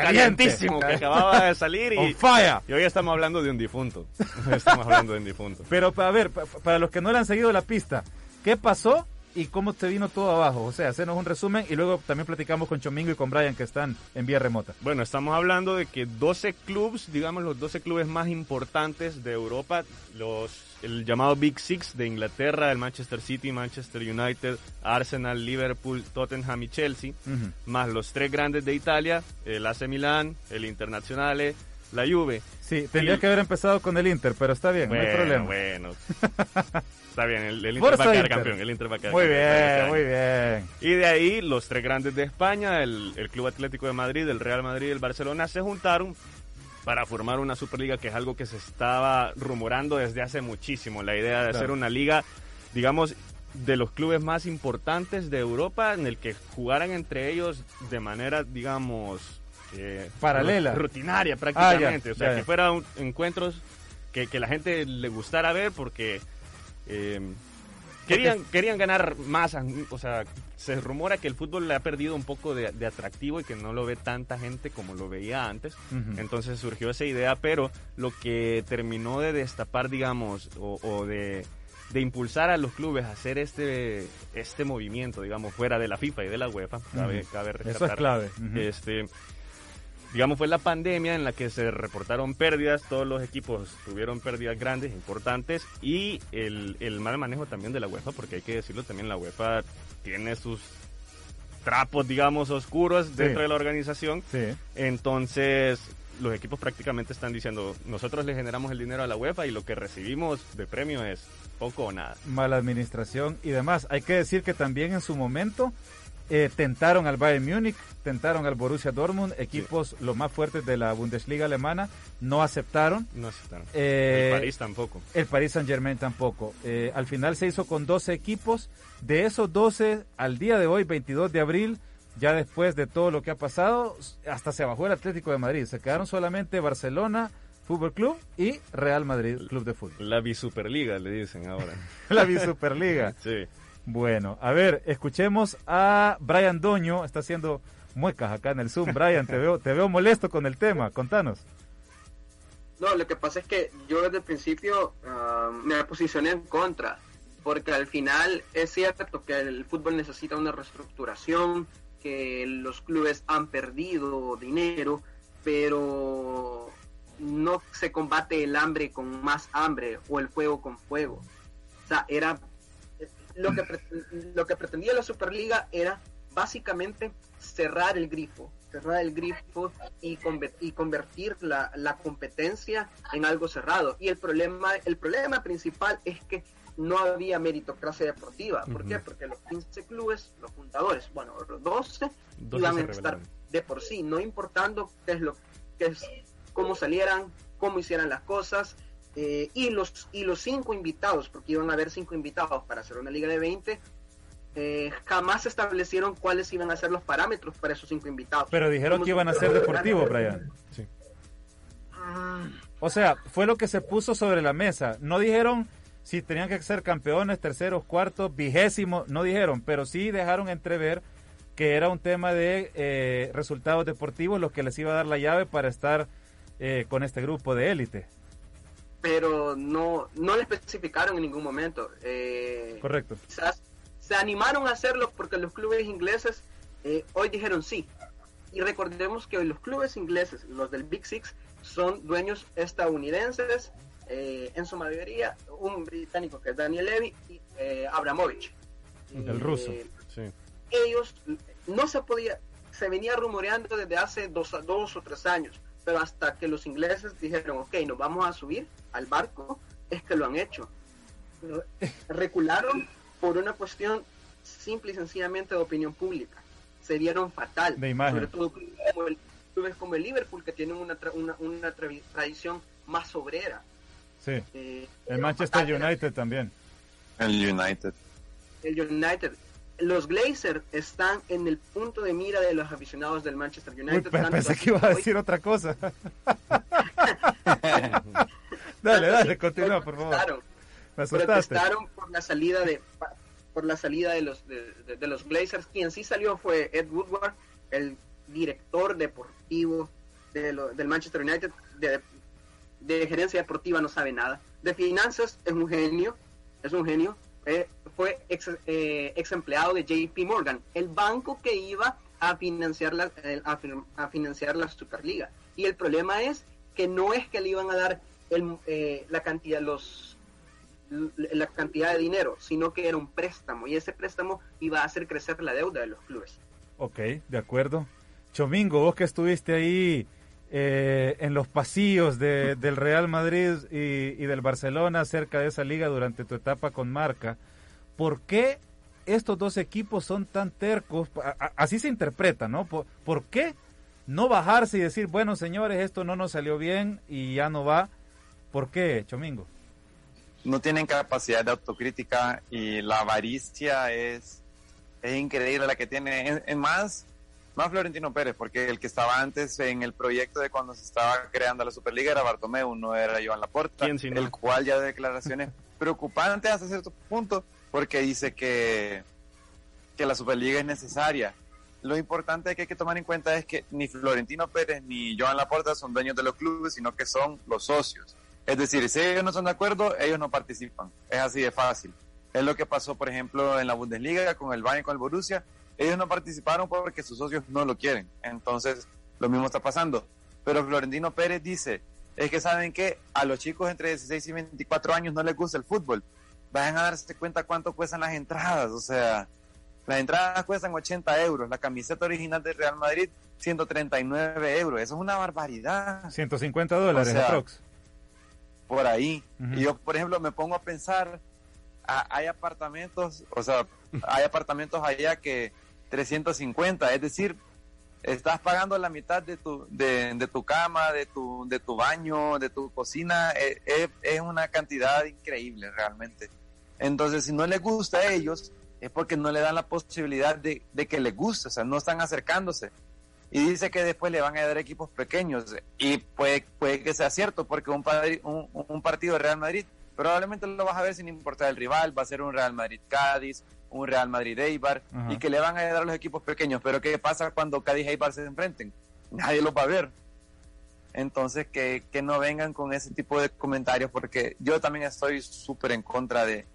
calientísimo, que acababa de salir y, fire. y hoy estamos hablando de un difunto. Estamos hablando de un difunto. Pero a ver, para los que no le han seguido la pista, ¿qué pasó y cómo te vino todo abajo? O sea, hacernos un resumen y luego también platicamos con Chomingo y con Brian que están en vía remota. Bueno, estamos hablando de que 12 clubes, digamos los 12 clubes más importantes de Europa, los el llamado Big Six de Inglaterra, el Manchester City, Manchester United, Arsenal, Liverpool, Tottenham y Chelsea, más los tres grandes de Italia, el AC Milán, el Internazionale, la Juve. Sí, tendría Y- que haber empezado con el Inter, pero está bien, no hay problema. bueno. Está bien, el, el Inter va a quedar campeón. El Inter va a quedar Muy campeón bien, este muy bien. Y de ahí los tres grandes de España, el, el Club Atlético de Madrid, el Real Madrid y el Barcelona, se juntaron para formar una Superliga que es algo que se estaba rumorando desde hace muchísimo. La idea de Claro. hacer una liga, digamos, de los clubes más importantes de Europa en el que jugaran entre ellos de manera, digamos, que- Paralela. rutinaria Ah, prácticamente. ya, o sea, ya, que fueran encuentros que, que la gente le gustara ver porque eh, querían, querían ganar más. O sea, se rumora que el fútbol le ha perdido un poco de, de atractivo y que no lo ve tanta gente como lo veía antes. Entonces surgió esa idea, pero lo que terminó de destapar, digamos, o, o de, de impulsar a los clubes a hacer este, este movimiento, digamos, fuera de la FIFA y de la UEFA, cabe, Eso es clave. Este, digamos, fue la pandemia en la que se reportaron pérdidas, todos los equipos tuvieron pérdidas grandes, importantes, y el, el mal manejo también de la UEFA, porque hay que decirlo también, la UEFA tiene sus trapos, digamos, oscuros dentro de la organización. Sí. Entonces, los equipos prácticamente están diciendo, nosotros le generamos el dinero a la UEFA y lo que recibimos de premio es poco o nada. Mala administración y demás. Hay que decir que también en su momento Eh, tentaron al Bayern Múnich, tentaron al Borussia Dortmund, equipos los más fuertes de la Bundesliga alemana, no aceptaron. No aceptaron. Eh, el París tampoco. El Paris Saint Germain tampoco. Eh, al final se hizo con 12 equipos. De esos 12, al día de hoy, 22 de abril, ya después de todo lo que ha pasado, hasta se bajó el Atlético de Madrid. Se quedaron solamente Barcelona, Fútbol Club y Real Madrid Club de Fútbol. La Bisuperliga le dicen ahora. la Bisuperliga. sí. Bueno, a ver, escuchemos a Brian Doño, está haciendo muecas acá en el Zoom. Brian, te veo, te veo molesto con el tema, contanos. No, lo que pasa es que yo desde el principio uh, me posicioné en contra, porque al final es cierto que el fútbol necesita una reestructuración, que los clubes han perdido dinero, pero no se combate el hambre con más hambre o el fuego con fuego. O sea, era lo que, lo que pretendía la Superliga era básicamente cerrar el grifo, cerrar el grifo y, y convertir la, la, competencia en algo cerrado. Y el problema, el problema principal es que no había meritocracia deportiva. ¿Por uh -huh. qué? Porque los 15 clubes, los fundadores, bueno, los 12, 12 iban a estar de por sí, no importando qué es lo que es, cómo salieran, cómo hicieran las cosas, eh, y los y los cinco invitados, porque iban a haber cinco invitados para hacer una liga de 20, eh, jamás establecieron cuáles iban a ser los parámetros para esos cinco invitados. Pero dijeron que iban a ser deportivos, Brian. Sí. O sea, fue lo que se puso sobre la mesa. No dijeron si tenían que ser campeones, terceros, cuartos, vigésimos, no dijeron, pero sí dejaron entrever que era un tema de eh, resultados deportivos lo que les iba a dar la llave para estar eh, con este grupo de élite pero no, no le especificaron en ningún momento. Eh, Correcto. Quizás se animaron a hacerlo porque los clubes ingleses eh, hoy dijeron sí. Y recordemos que hoy los clubes ingleses, los del Big Six, son dueños estadounidenses, eh, en su mayoría un británico que es Daniel Levy y Abramovich. El ruso. Sí. Ellos no se podía, se venía rumoreando desde hace dos, dos o tres años pero hasta que los ingleses dijeron, ok, nos vamos a subir al barco, es que lo han hecho. Recularon por una cuestión simple y sencillamente de opinión pública. Se dieron fatal. De imagen. Sobre todo como el, clubes como el Liverpool, que tienen una, tra una, una tradición más obrera. Sí. Eh, el Manchester fatal. United también. El United. El United los Glazers están en el punto de mira de los aficionados del Manchester United. Uy, pensé que iba a decir hoy. otra cosa. dale, dale, continúa, por favor. Me protestaron por la salida de por la salida de los de, de, de, los Glazers. Quien sí salió fue Ed Woodward, el director deportivo de lo, del Manchester United. De, de gerencia deportiva no sabe nada. De finanzas es un genio, es un genio eh, fue ex, eh, ex, empleado de JP Morgan, el banco que iba a financiar la, eh, a, financiar la Superliga. Y el problema es que no es que le iban a dar el, la cantidad los la cantidad de dinero, sino que era un préstamo y ese préstamo iba a hacer crecer la deuda de los clubes. Ok, de acuerdo. Chomingo, vos que estuviste ahí eh, en los pasillos de, del Real Madrid y, y, del Barcelona cerca de esa liga durante tu etapa con Marca. ¿Por qué estos dos equipos son tan tercos? Así se interpreta, ¿no? ¿Por, ¿Por, qué no bajarse y decir, bueno, señores, esto no nos salió bien y ya no va? ¿Por qué, Chomingo? No tienen capacidad de autocrítica y la avaricia es, es increíble la que tiene. Es, es más, más Florentino Pérez, porque el que estaba antes en el proyecto de cuando se estaba creando la Superliga era Bartomeu, no era Joan Laporta, si no? el cual ya de declaraciones preocupantes hasta cierto punto, porque dice que, que la Superliga es necesaria. Lo importante que hay que tomar en cuenta es que ni Florentino Pérez ni Joan Laporta son dueños de los clubes, sino que son los socios. Es decir, si ellos no están de acuerdo, ellos no participan. Es así de fácil. Es lo que pasó, por ejemplo, en la Bundesliga con el Bayern, con el Borussia ellos no participaron porque sus socios no lo quieren. Entonces, lo mismo está pasando. Pero Florentino Pérez dice, es que saben que a los chicos entre 16 y 24 años no les gusta el fútbol. Vayan a darse cuenta cuánto cuestan las entradas. O sea, las entradas cuestan 80 euros. La camiseta original del Real Madrid, 139 euros. Eso es una barbaridad. 150 dólares, o sea, Por ahí. Uh -huh. Y yo, por ejemplo, me pongo a pensar, a, hay apartamentos, o sea, hay apartamentos allá que 350, es decir, estás pagando la mitad de tu, de, tu cama, de tu, de tu baño, de tu cocina, es, es- es una cantidad increíble realmente. Entonces, si no les gusta a ellos, es porque no le dan la posibilidad de, que les guste, o sea, no están acercándose. Y dice que después le van a dar equipos pequeños. Y puede, puede que sea cierto, porque un, un, un partido de Real Madrid probablemente lo vas a ver sin importar el rival, va a ser un Real Madrid Cádiz, un Real Madrid Eibar, Ajá. y que le van a dar a los equipos pequeños. Pero ¿qué pasa cuando Cádiz Eibar se enfrenten? Nadie los va a ver. Entonces, que, que no vengan con ese tipo de comentarios, porque yo también estoy súper en contra de,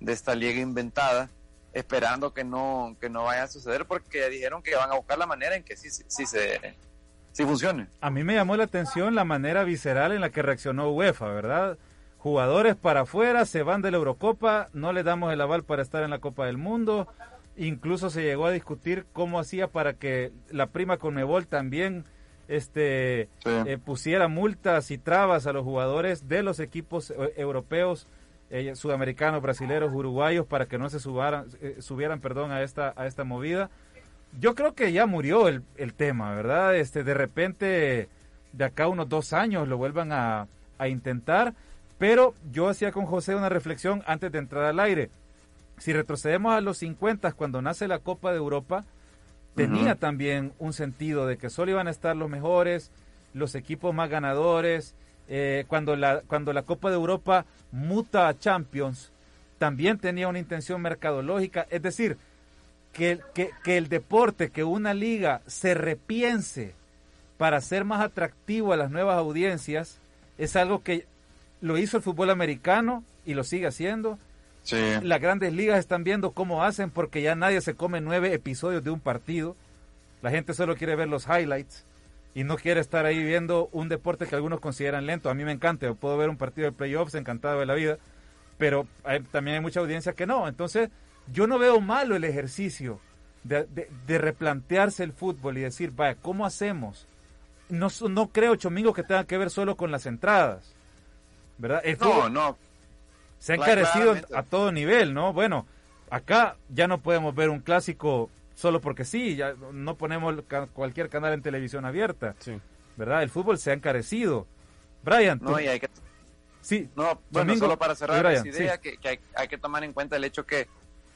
de esta liga inventada, esperando que no, que no vaya a suceder, porque dijeron que van a buscar la manera en que sí, sí, sí se sí funcione. A mí me llamó la atención la manera visceral en la que reaccionó UEFA, ¿verdad? Jugadores para afuera, se van de la Eurocopa, no les damos el aval para estar en la Copa del Mundo. Incluso se llegó a discutir cómo hacía para que la prima Conmebol también este, eh, pusiera multas y trabas a los jugadores de los equipos eh, europeos, eh, sudamericanos, brasileños, uruguayos, para que no se subaran, eh, subieran perdón, a, esta, a esta movida. Yo creo que ya murió el, el tema, ¿verdad? Este, de repente, de acá a unos dos años lo vuelvan a, a intentar, pero yo hacía con José una reflexión antes de entrar al aire. Si retrocedemos a los 50, cuando nace la Copa de Europa, tenía también un sentido de que solo iban a estar los mejores, los equipos más ganadores. Eh, cuando, la, cuando la Copa de Europa muta a Champions, también tenía una intención mercadológica. Es decir, que, que, que el deporte, que una liga se repiense para ser más atractivo a las nuevas audiencias, es algo que lo hizo el fútbol americano y lo sigue haciendo. Las grandes ligas están viendo cómo hacen porque ya nadie se come nueve episodios de un partido. La gente solo quiere ver los highlights y no quiere estar ahí viendo un deporte que algunos consideran lento. A mí me encanta, yo puedo ver un partido de playoffs encantado de la vida, pero hay- también hay mucha audiencia que no. Entonces, yo no veo malo el ejercicio de, de- de replantearse el fútbol y decir, vaya, ¿cómo hacemos? No, no creo, Chomingo, que tenga que ver solo con las entradas. ¿Verdad? El No, fútbol- no. se ha encarecido claramente. a todo nivel, ¿no? Bueno, acá ya no podemos ver un clásico solo porque sí, ya no ponemos cualquier canal en televisión abierta, ¿verdad? El fútbol se ha encarecido. Brian, No, y hay que... sí, No, bueno, Domingo solo para cerrar Brian, esa idea, sí. que, que hay, hay que tomar en cuenta el hecho que,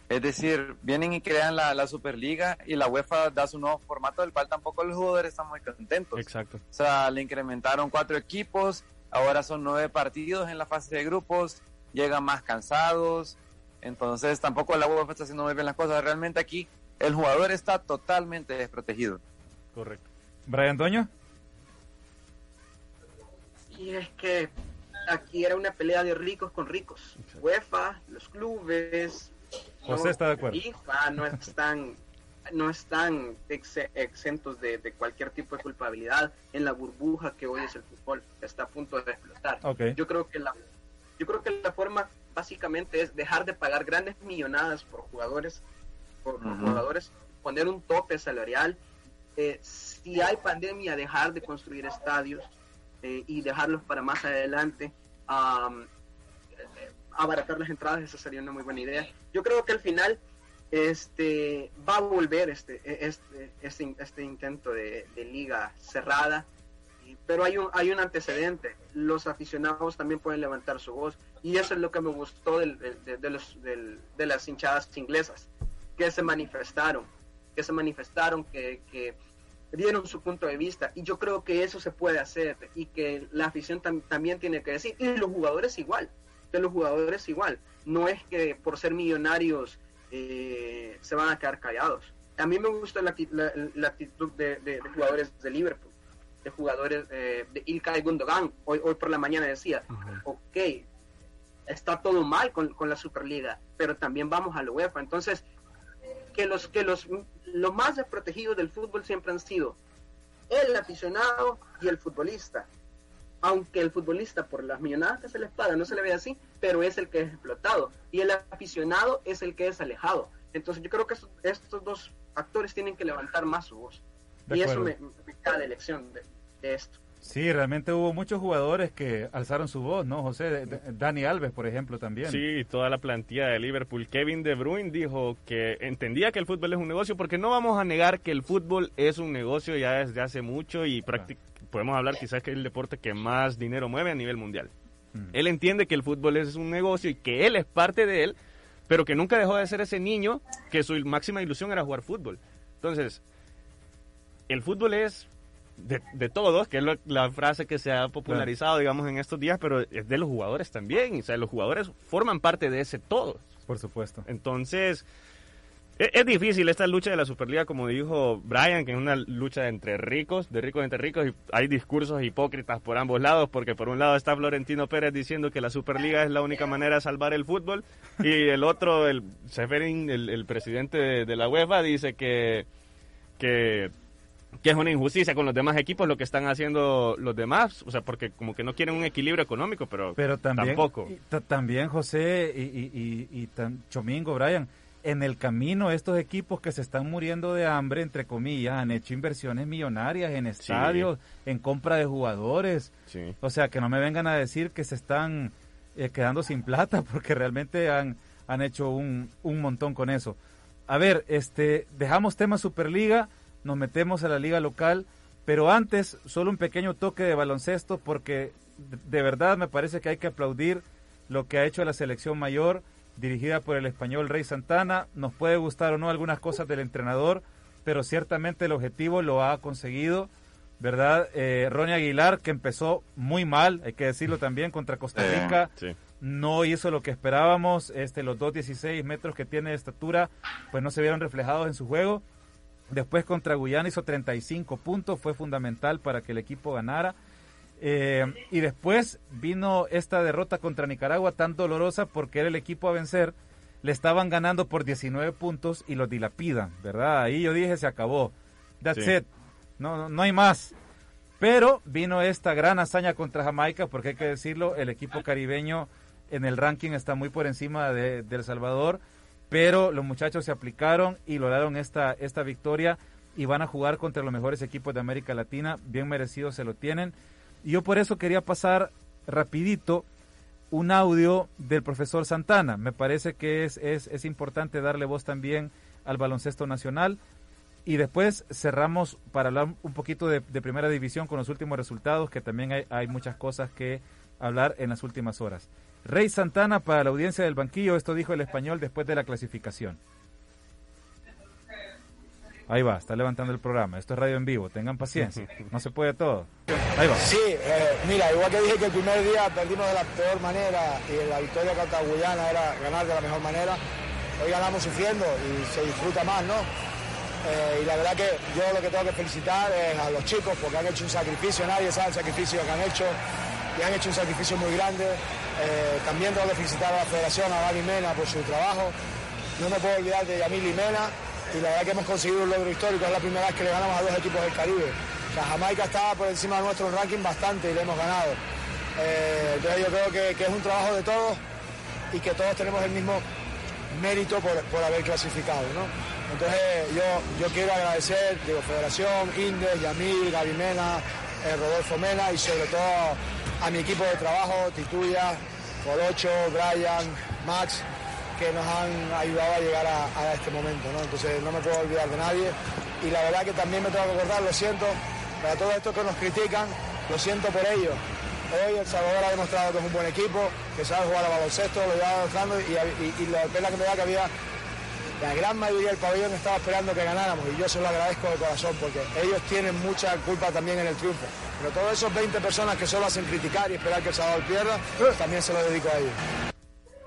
es decir, vienen y crean la, la Superliga y la UEFA da su nuevo formato, del cual tampoco los jugadores están muy contentos. Exacto. O sea, le incrementaron cuatro equipos, ahora son nueve partidos en la fase de grupos, llegan más cansados, entonces tampoco la UEFA está haciendo muy bien las cosas. Realmente aquí el jugador está totalmente desprotegido. Correcto. Brian Doño. Y es que aquí era una pelea de ricos con ricos. UEFA, los clubes, José no, está de acuerdo. FIFA no están no están exe- exentos de, de cualquier tipo de culpabilidad en la burbuja que hoy es el fútbol está a punto de explotar Ok. yo creo que la yo creo que la forma básicamente es dejar de pagar grandes millonadas por jugadores por, por Ujú. jugadores poner un tope salarial eh, si hay pandemia dejar de construir estadios eh, y dejarlos para más adelante eh, abaratar las entradas esa sería una muy buena idea yo creo que al final este va a volver este este este, este intento de, liga cerrada. Pero hay un hay un antecedente. Los aficionados también pueden levantar su voz. Y eso es lo que me gustó del- de, de los, de las hinchadas inglesas que se manifestaron que se manifestaron que, que dieron su punto de vista. Y yo creo que eso se puede hacer y que la afición tam- también tiene que decir y los jugadores igual que los jugadores igual. No es que por ser millonarios eh, se van a quedar callados. A mí me gusta la, acti- la- la actitud de, de- de jugadores de Liverpool de jugadores eh, de Ilkay Gundogan. Hoy, hoy por la mañana decía ok está todo mal con, con la Superliga pero también vamos a la UEFA. Entonces que los que los los más desprotegidos del fútbol siempre han sido el aficionado y el futbolista aunque el futbolista por las millonadas que se les paga no se le ve así pero es el que es explotado y el aficionado es el que es alejado entonces yo creo que estos, estos dos actores tienen que levantar más su voz De y eso me, me cae de lección de, de esto Sí, realmente hubo muchos jugadores que alzaron su voz, ¿no, José? Dani Alves, por ejemplo, también. Sí, toda la plantilla de Liverpool. Kevin De Bruyne dijo que entendía que el fútbol es un negocio, porque no vamos a negar que el fútbol es un negocio ya desde hace mucho y podemos hablar quizás que es el deporte que más dinero mueve a nivel mundial. Él entiende que el fútbol es un negocio y que él es parte de él, pero que nunca dejó de ser ese niño que su máxima ilusión era jugar fútbol. Entonces, el fútbol es de, todos, que es la frase que se ha popularizado, digamos, en estos días, pero es de los jugadores también. O sea, los jugadores forman parte de ese todo. Por supuesto. Entonces, es, difícil esta lucha de la Superliga, como dijo Brian, que es una lucha entre ricos, de ricos entre ricos, y hay discursos hipócritas por ambos lados, porque por un lado está Florentino Pérez diciendo que la Superliga es la única manera de salvar el fútbol, y el otro, el Seferin, el, presidente de, de la UEFA, dice que que que es una injusticia con los demás equipos lo que están haciendo los demás, o sea, porque como que no quieren un equilibrio económico, pero, pero también, tampoco. también José y, y, Chomingo, Brian, en el camino estos equipos que se están muriendo de hambre, entre comillas, han hecho inversiones millonarias en estadios, en compra de jugadores. O sea, que no me vengan a decir que se están eh, quedando sin plata, porque realmente han, han hecho un, un montón con eso. A ver, este, dejamos tema Superliga nos metemos a la liga local, pero antes solo un pequeño toque de baloncesto porque de verdad me parece que hay que aplaudir lo que ha hecho la selección mayor dirigida por el español Rey Santana. Nos puede gustar o no algunas cosas del entrenador, pero ciertamente el objetivo lo ha conseguido, ¿verdad? Eh, Ronnie Aguilar, que empezó muy mal, hay que decirlo también, contra Costa eh, Rica. No hizo lo que esperábamos, este, los 2.16 metros que tiene de estatura, pues no se vieron reflejados en su juego. Después contra Guyana hizo 35 puntos, fue fundamental para que el equipo ganara. Eh, y después vino esta derrota contra Nicaragua tan dolorosa porque era el equipo a vencer. Le estaban ganando por 19 puntos y los dilapidan, ¿verdad? Ahí yo dije, se acabó. That's it. No, no hay más. Pero vino esta gran hazaña contra Jamaica, porque hay que decirlo, el equipo caribeño en el ranking está muy por encima de, de El Salvador pero los muchachos se aplicaron y lograron esta, esta victoria y van a jugar contra los mejores equipos de América Latina, bien merecidos se lo tienen. Yo por eso quería pasar rapidito un audio del profesor Santana. Me parece que es, es, es importante darle voz también al baloncesto nacional. Y después cerramos para hablar un poquito de, primera división con los últimos resultados, que también hay, hay muchas cosas que hablar en las últimas horas. Rey Santana para la audiencia del banquillo, esto dijo el español después de la clasificación. Ahí va, está levantando el programa. Esto es radio en vivo, tengan paciencia. No se puede todo. Ahí va. Sí, eh, mira, igual que dije que el primer día perdimos de la peor manera y la victoria contra Guyana era ganar de la mejor manera, hoy ganamos sufriendo y se disfruta más, ¿no? Eh, y la verdad que yo lo que tengo que felicitar es a los chicos porque han hecho un sacrificio, nadie sabe el sacrificio que han hecho y han hecho un sacrificio muy grande. Eh, también tengo que felicitar a la federación, a Gaby Mena por su trabajo. No me puedo olvidar de Yamil Mena y la verdad que hemos conseguido un logro histórico. Es la primera vez que le ganamos a dos equipos del Caribe. O Jamaica estaba por encima de nuestro ranking bastante y le hemos ganado. Eh, entonces yo creo que, es un trabajo de todos y que todos tenemos el mismo mérito por, haber clasificado. ¿no? Entonces yo, yo quiero agradecer, digo, Federación, Indes, Yamil, Gaby Mena, eh, Rodolfo Mena y sobre todo a mi equipo de trabajo, Tituya, Colocho, Brian, Max, que nos han ayudado a llegar a, este momento. ¿no? Entonces no me puedo olvidar de nadie. Y la verdad que también me tengo que acordar, lo siento, para todos estos que nos critican, lo siento por ellos. Hoy El Salvador ha demostrado que es un buen equipo, que sabe jugar a baloncesto, lo lleva demostrando y, la pena que me da que había la gran mayoría del pabellón estaba esperando que ganáramos y yo se lo agradezco de corazón porque ellos tienen mucha culpa también en el triunfo. Pero todos esos 20 personas que solo hacen criticar y esperar que el Salvador pierda, también se lo dedico a ellos.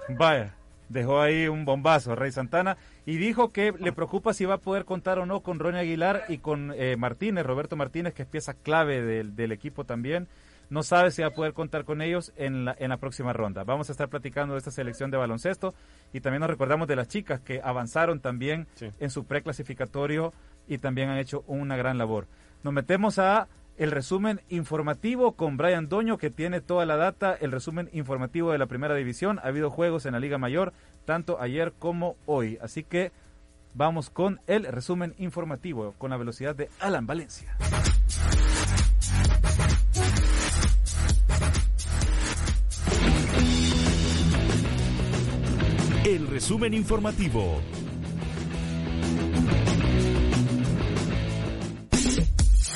Vaya, dejó ahí un bombazo Rey Santana y dijo que le preocupa si va a poder contar o no con Ronnie Aguilar y con eh, Martínez, Roberto Martínez, que es pieza clave del, del equipo también no sabe si va a poder contar con ellos en la, en la próxima ronda. Vamos a estar platicando de esta selección de baloncesto y también nos recordamos de las chicas que avanzaron también en su preclasificatorio y también han hecho una gran labor. Nos metemos a el resumen informativo con Brian Doño, que tiene toda la data, el resumen informativo de la primera división. Ha habido juegos en la Liga Mayor, tanto ayer como hoy. Así que vamos con el resumen informativo, con la velocidad de Alan Valencia. El resumen informativo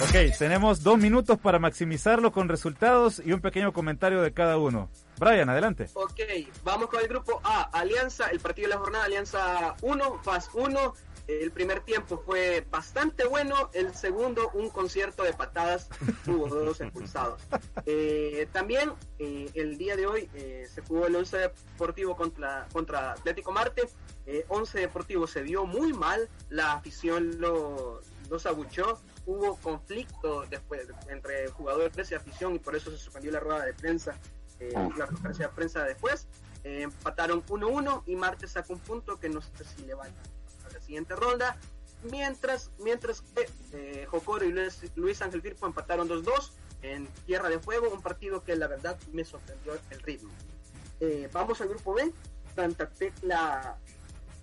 Ok, tenemos dos minutos para maximizarlo con resultados y un pequeño comentario de cada uno. Brian, adelante. Ok, vamos con el grupo A, Alianza, el partido de la jornada, Alianza 1, FAS 1. El primer tiempo fue bastante bueno, el segundo un concierto de patadas, tuvo dos expulsados. Eh, también eh, el día de hoy eh, se jugó el 11 Deportivo contra, contra Atlético Marte. 11 Deportivo se vio muy mal, la afición lo, los abuchó, hubo conflicto después entre jugadores y afición y por eso se suspendió la rueda de prensa, eh, la conferencia de prensa después. Eh, empataron 1-1 y Marte sacó un punto que no sé si le va a la siguiente ronda. Mientras, mientras que eh, Jocoro y Luis, Ángel Firpo empataron 2-2 en Tierra de Fuego, un partido que la verdad me sorprendió el ritmo. vamos al grupo B. Santa Tecla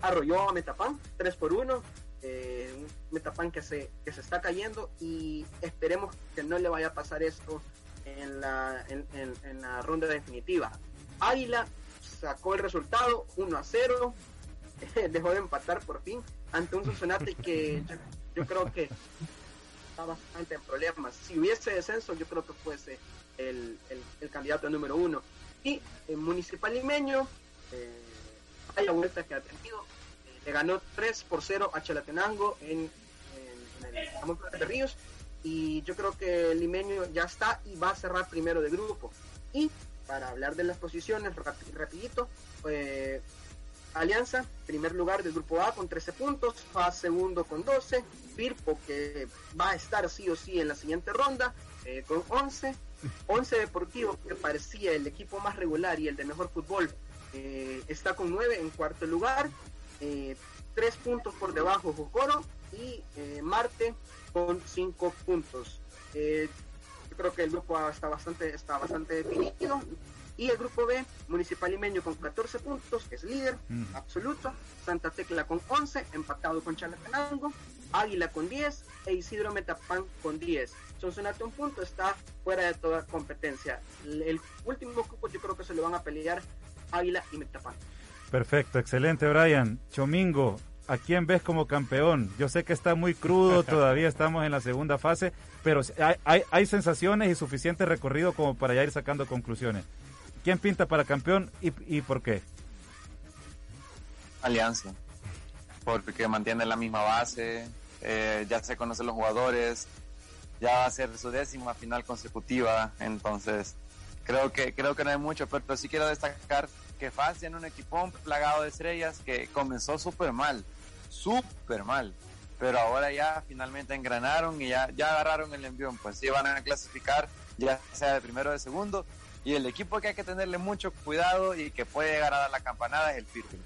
arrolló a Metapan 3 por 1 eh, Metapan que se, que se está cayendo y esperemos que no le vaya a pasar esto en la, en, la ronda definitiva. Águila sacó el resultado 1 a 0, dejó de empatar por fin ante un Cincinnati que yo, creo que está bastante en problemas. Si hubiese descenso, yo creo que fuese el, el, candidato número uno. Y el municipal limeño, eh, haya vuelta que ha tenido, le ganó 3 por 0 a Chalatenango en, en, el de Ríos y yo creo que el limeño ya está y va a cerrar primero de grupo. Y para hablar de las posiciones, rapidito, eh, Alianza, primer lugar del grupo A con 13 puntos, FAS segundo con 12, Firpo que va a estar sí o sí en la siguiente ronda eh, con 11, 11 Deportivo que parecía el equipo más regular y el de mejor fútbol, eh, está con 9 en cuarto lugar, eh, tres puntos por debajo Jocoro y eh, Marte con cinco puntos. Eh, yo creo que el grupo A está bastante, está bastante definido. Y el grupo B, Municipal Limeño con 14 puntos, es líder mm. absoluto. Santa Tecla con 11, empatado con Chalatenango. Águila con 10 e Isidro Metapan con 10. Sonsonate un punto está fuera de toda competencia. El último grupo yo creo que se lo van a pelear Águila y Metapan. Perfecto, excelente, Brian. Chomingo, ¿a quién ves como campeón? Yo sé que está muy crudo, todavía estamos en la segunda fase, pero hay, hay, sensaciones y suficiente recorrido como para ya ir sacando conclusiones. ¿Quién pinta para campeón y, y por qué? Alianza, porque mantiene la misma base, eh, ya se conocen los jugadores, ya va a ser su décima final consecutiva, entonces creo que creo que no hay mucho, pero sí quiero destacar que Faz tiene un equipón plagado de estrellas que comenzó súper mal, súper mal. Pero ahora ya finalmente engranaron y ya, ya agarraron el envión. Pues sí van a clasificar, ya sea de primero o de segundo. Y el equipo que hay que tenerle mucho cuidado y que puede llegar a dar la campanada es el Firpo.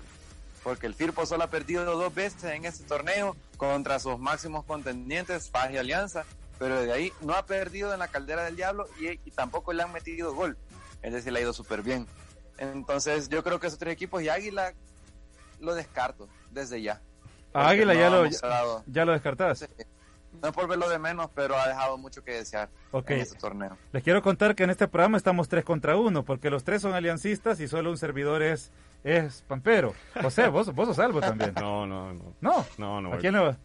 Porque el Firpo solo ha perdido dos veces en este torneo contra sus máximos contendientes, Faz y Alianza. Pero de ahí no ha perdido en la caldera del diablo y, y tampoco le han metido gol. Es decir, le ha ido súper bien. Entonces yo creo que esos tres equipos y Águila lo descarto desde ya. Águila ya, lo, ya, lo descartás. No es por verlo de menos, pero ha dejado mucho que desear en este torneo. Les quiero contar que en este programa estamos tres contra uno, porque los tres son aliancistas y solo un servidor es, es pampero. José, vos, vos sos salvo también. No, no, no. ¿No? No, no. ¿A quién le va?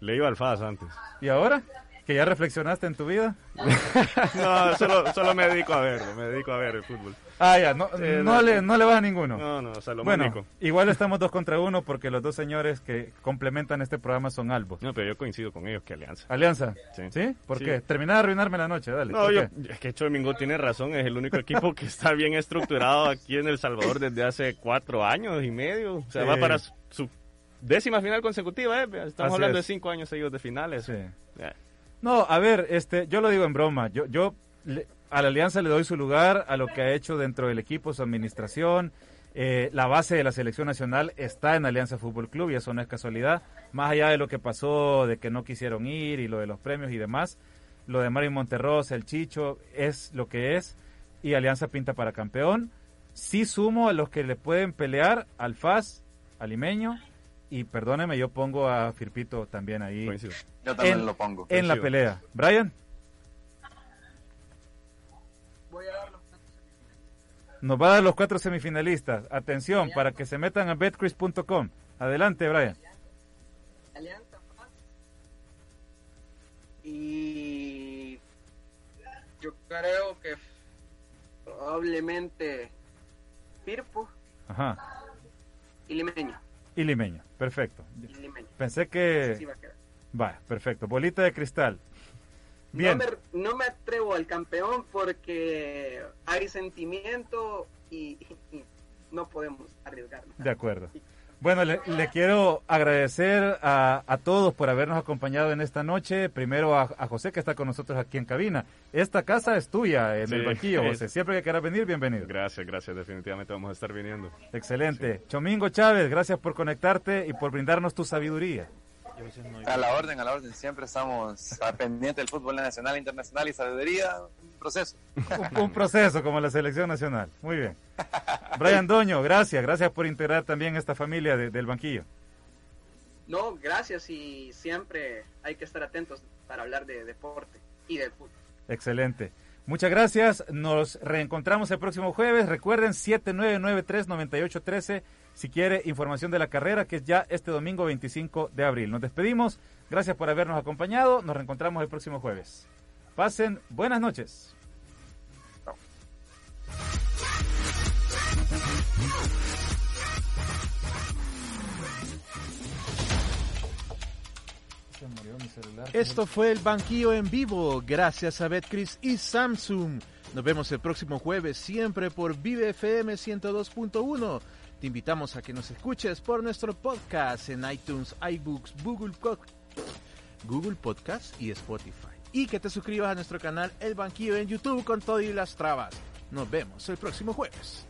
Le iba al FAS antes. ¿Y ahora? ¿Que ya reflexionaste en tu vida? no, solo, solo me dedico a verlo, me dedico a ver el fútbol. Ah, ya, no, no, le, no le va a ninguno. No, no, o sea, lo bueno, igual estamos dos contra uno porque los dos señores que complementan este programa son albos. No, pero yo coincido con ellos que Alianza. ¿Alianza? Sí. ¿Sí? ¿Por qué? Terminar de arruinarme la noche, dale. No, yo, es que Chomingo tiene razón, es el único equipo que está bien estructurado aquí en El Salvador desde hace cuatro años y medio. O sea, va para su décima final consecutiva, ¿eh? Estamos hablando de cinco años seguidos de finales. Sí. No, a ver, este, yo lo digo en broma. Yo, yo a la Alianza le doy su lugar, a lo que ha hecho dentro del equipo, su administración. Eh, la base de la selección nacional está en Alianza Fútbol Club y eso no es casualidad. Más allá de lo que pasó, de que no quisieron ir y lo de los premios y demás, lo de Mario Monterrosa, el Chicho, es lo que es y Alianza pinta para campeón. Sí sumo a los que le pueden pelear al FAS, al Limeño y perdóneme, yo pongo a Firpito también ahí. Yo también lo pongo. En la pelea. Brian. Nos va a dar los cuatro semifinalistas. Atención, para que se metan a betcris.com. Adelante, Brian. Alianza y yo creo que probablemente Firpo Ajá. y Limeño. Y Limeño, perfecto. Y. Pensé que... Sí va perfecto. Bolita de cristal. Bien. No me, no me atrevo al campeón porque hay sentimiento y, y no podemos arriesgarnos. De acuerdo. Bueno, le, le quiero agradecer a, a, todos por habernos acompañado en esta noche. Primero a, a, José, que está con nosotros aquí en cabina. Esta casa es tuya en Sí. el banquillo, José. Siempre que quieras venir, bienvenido. Gracias, gracias. Definitivamente vamos a estar viniendo. Excelente. Chomingo Chávez, gracias por conectarte y por brindarnos tu sabiduría. A la orden, a la orden. Siempre estamos a pendiente del fútbol nacional, internacional y sabiduría. Un proceso. Un, un proceso como la selección nacional. Muy bien. Brian Doño, gracias. Gracias por integrar también esta familia de- del banquillo. No, gracias y siempre hay que estar atentos para hablar de deporte y del fútbol. Excelente. Muchas gracias. Nos reencontramos el próximo jueves. Recuerden 7993-9813 si quiere información de la carrera, que es ya este domingo 25 de abril. Nos despedimos. Gracias por habernos acompañado. Nos reencontramos el próximo jueves. Pasen buenas noches. Esto fue el banquillo en vivo, gracias a Betcris y Samsung. Nos vemos el próximo jueves, siempre por Vive FM 102.1. Te invitamos a que nos escuches por nuestro podcast en iTunes, iBooks, Google, Google Podcast y Spotify. Y que te suscribas a nuestro canal El Banquillo en YouTube con todo y las trabas. Nos vemos el próximo jueves.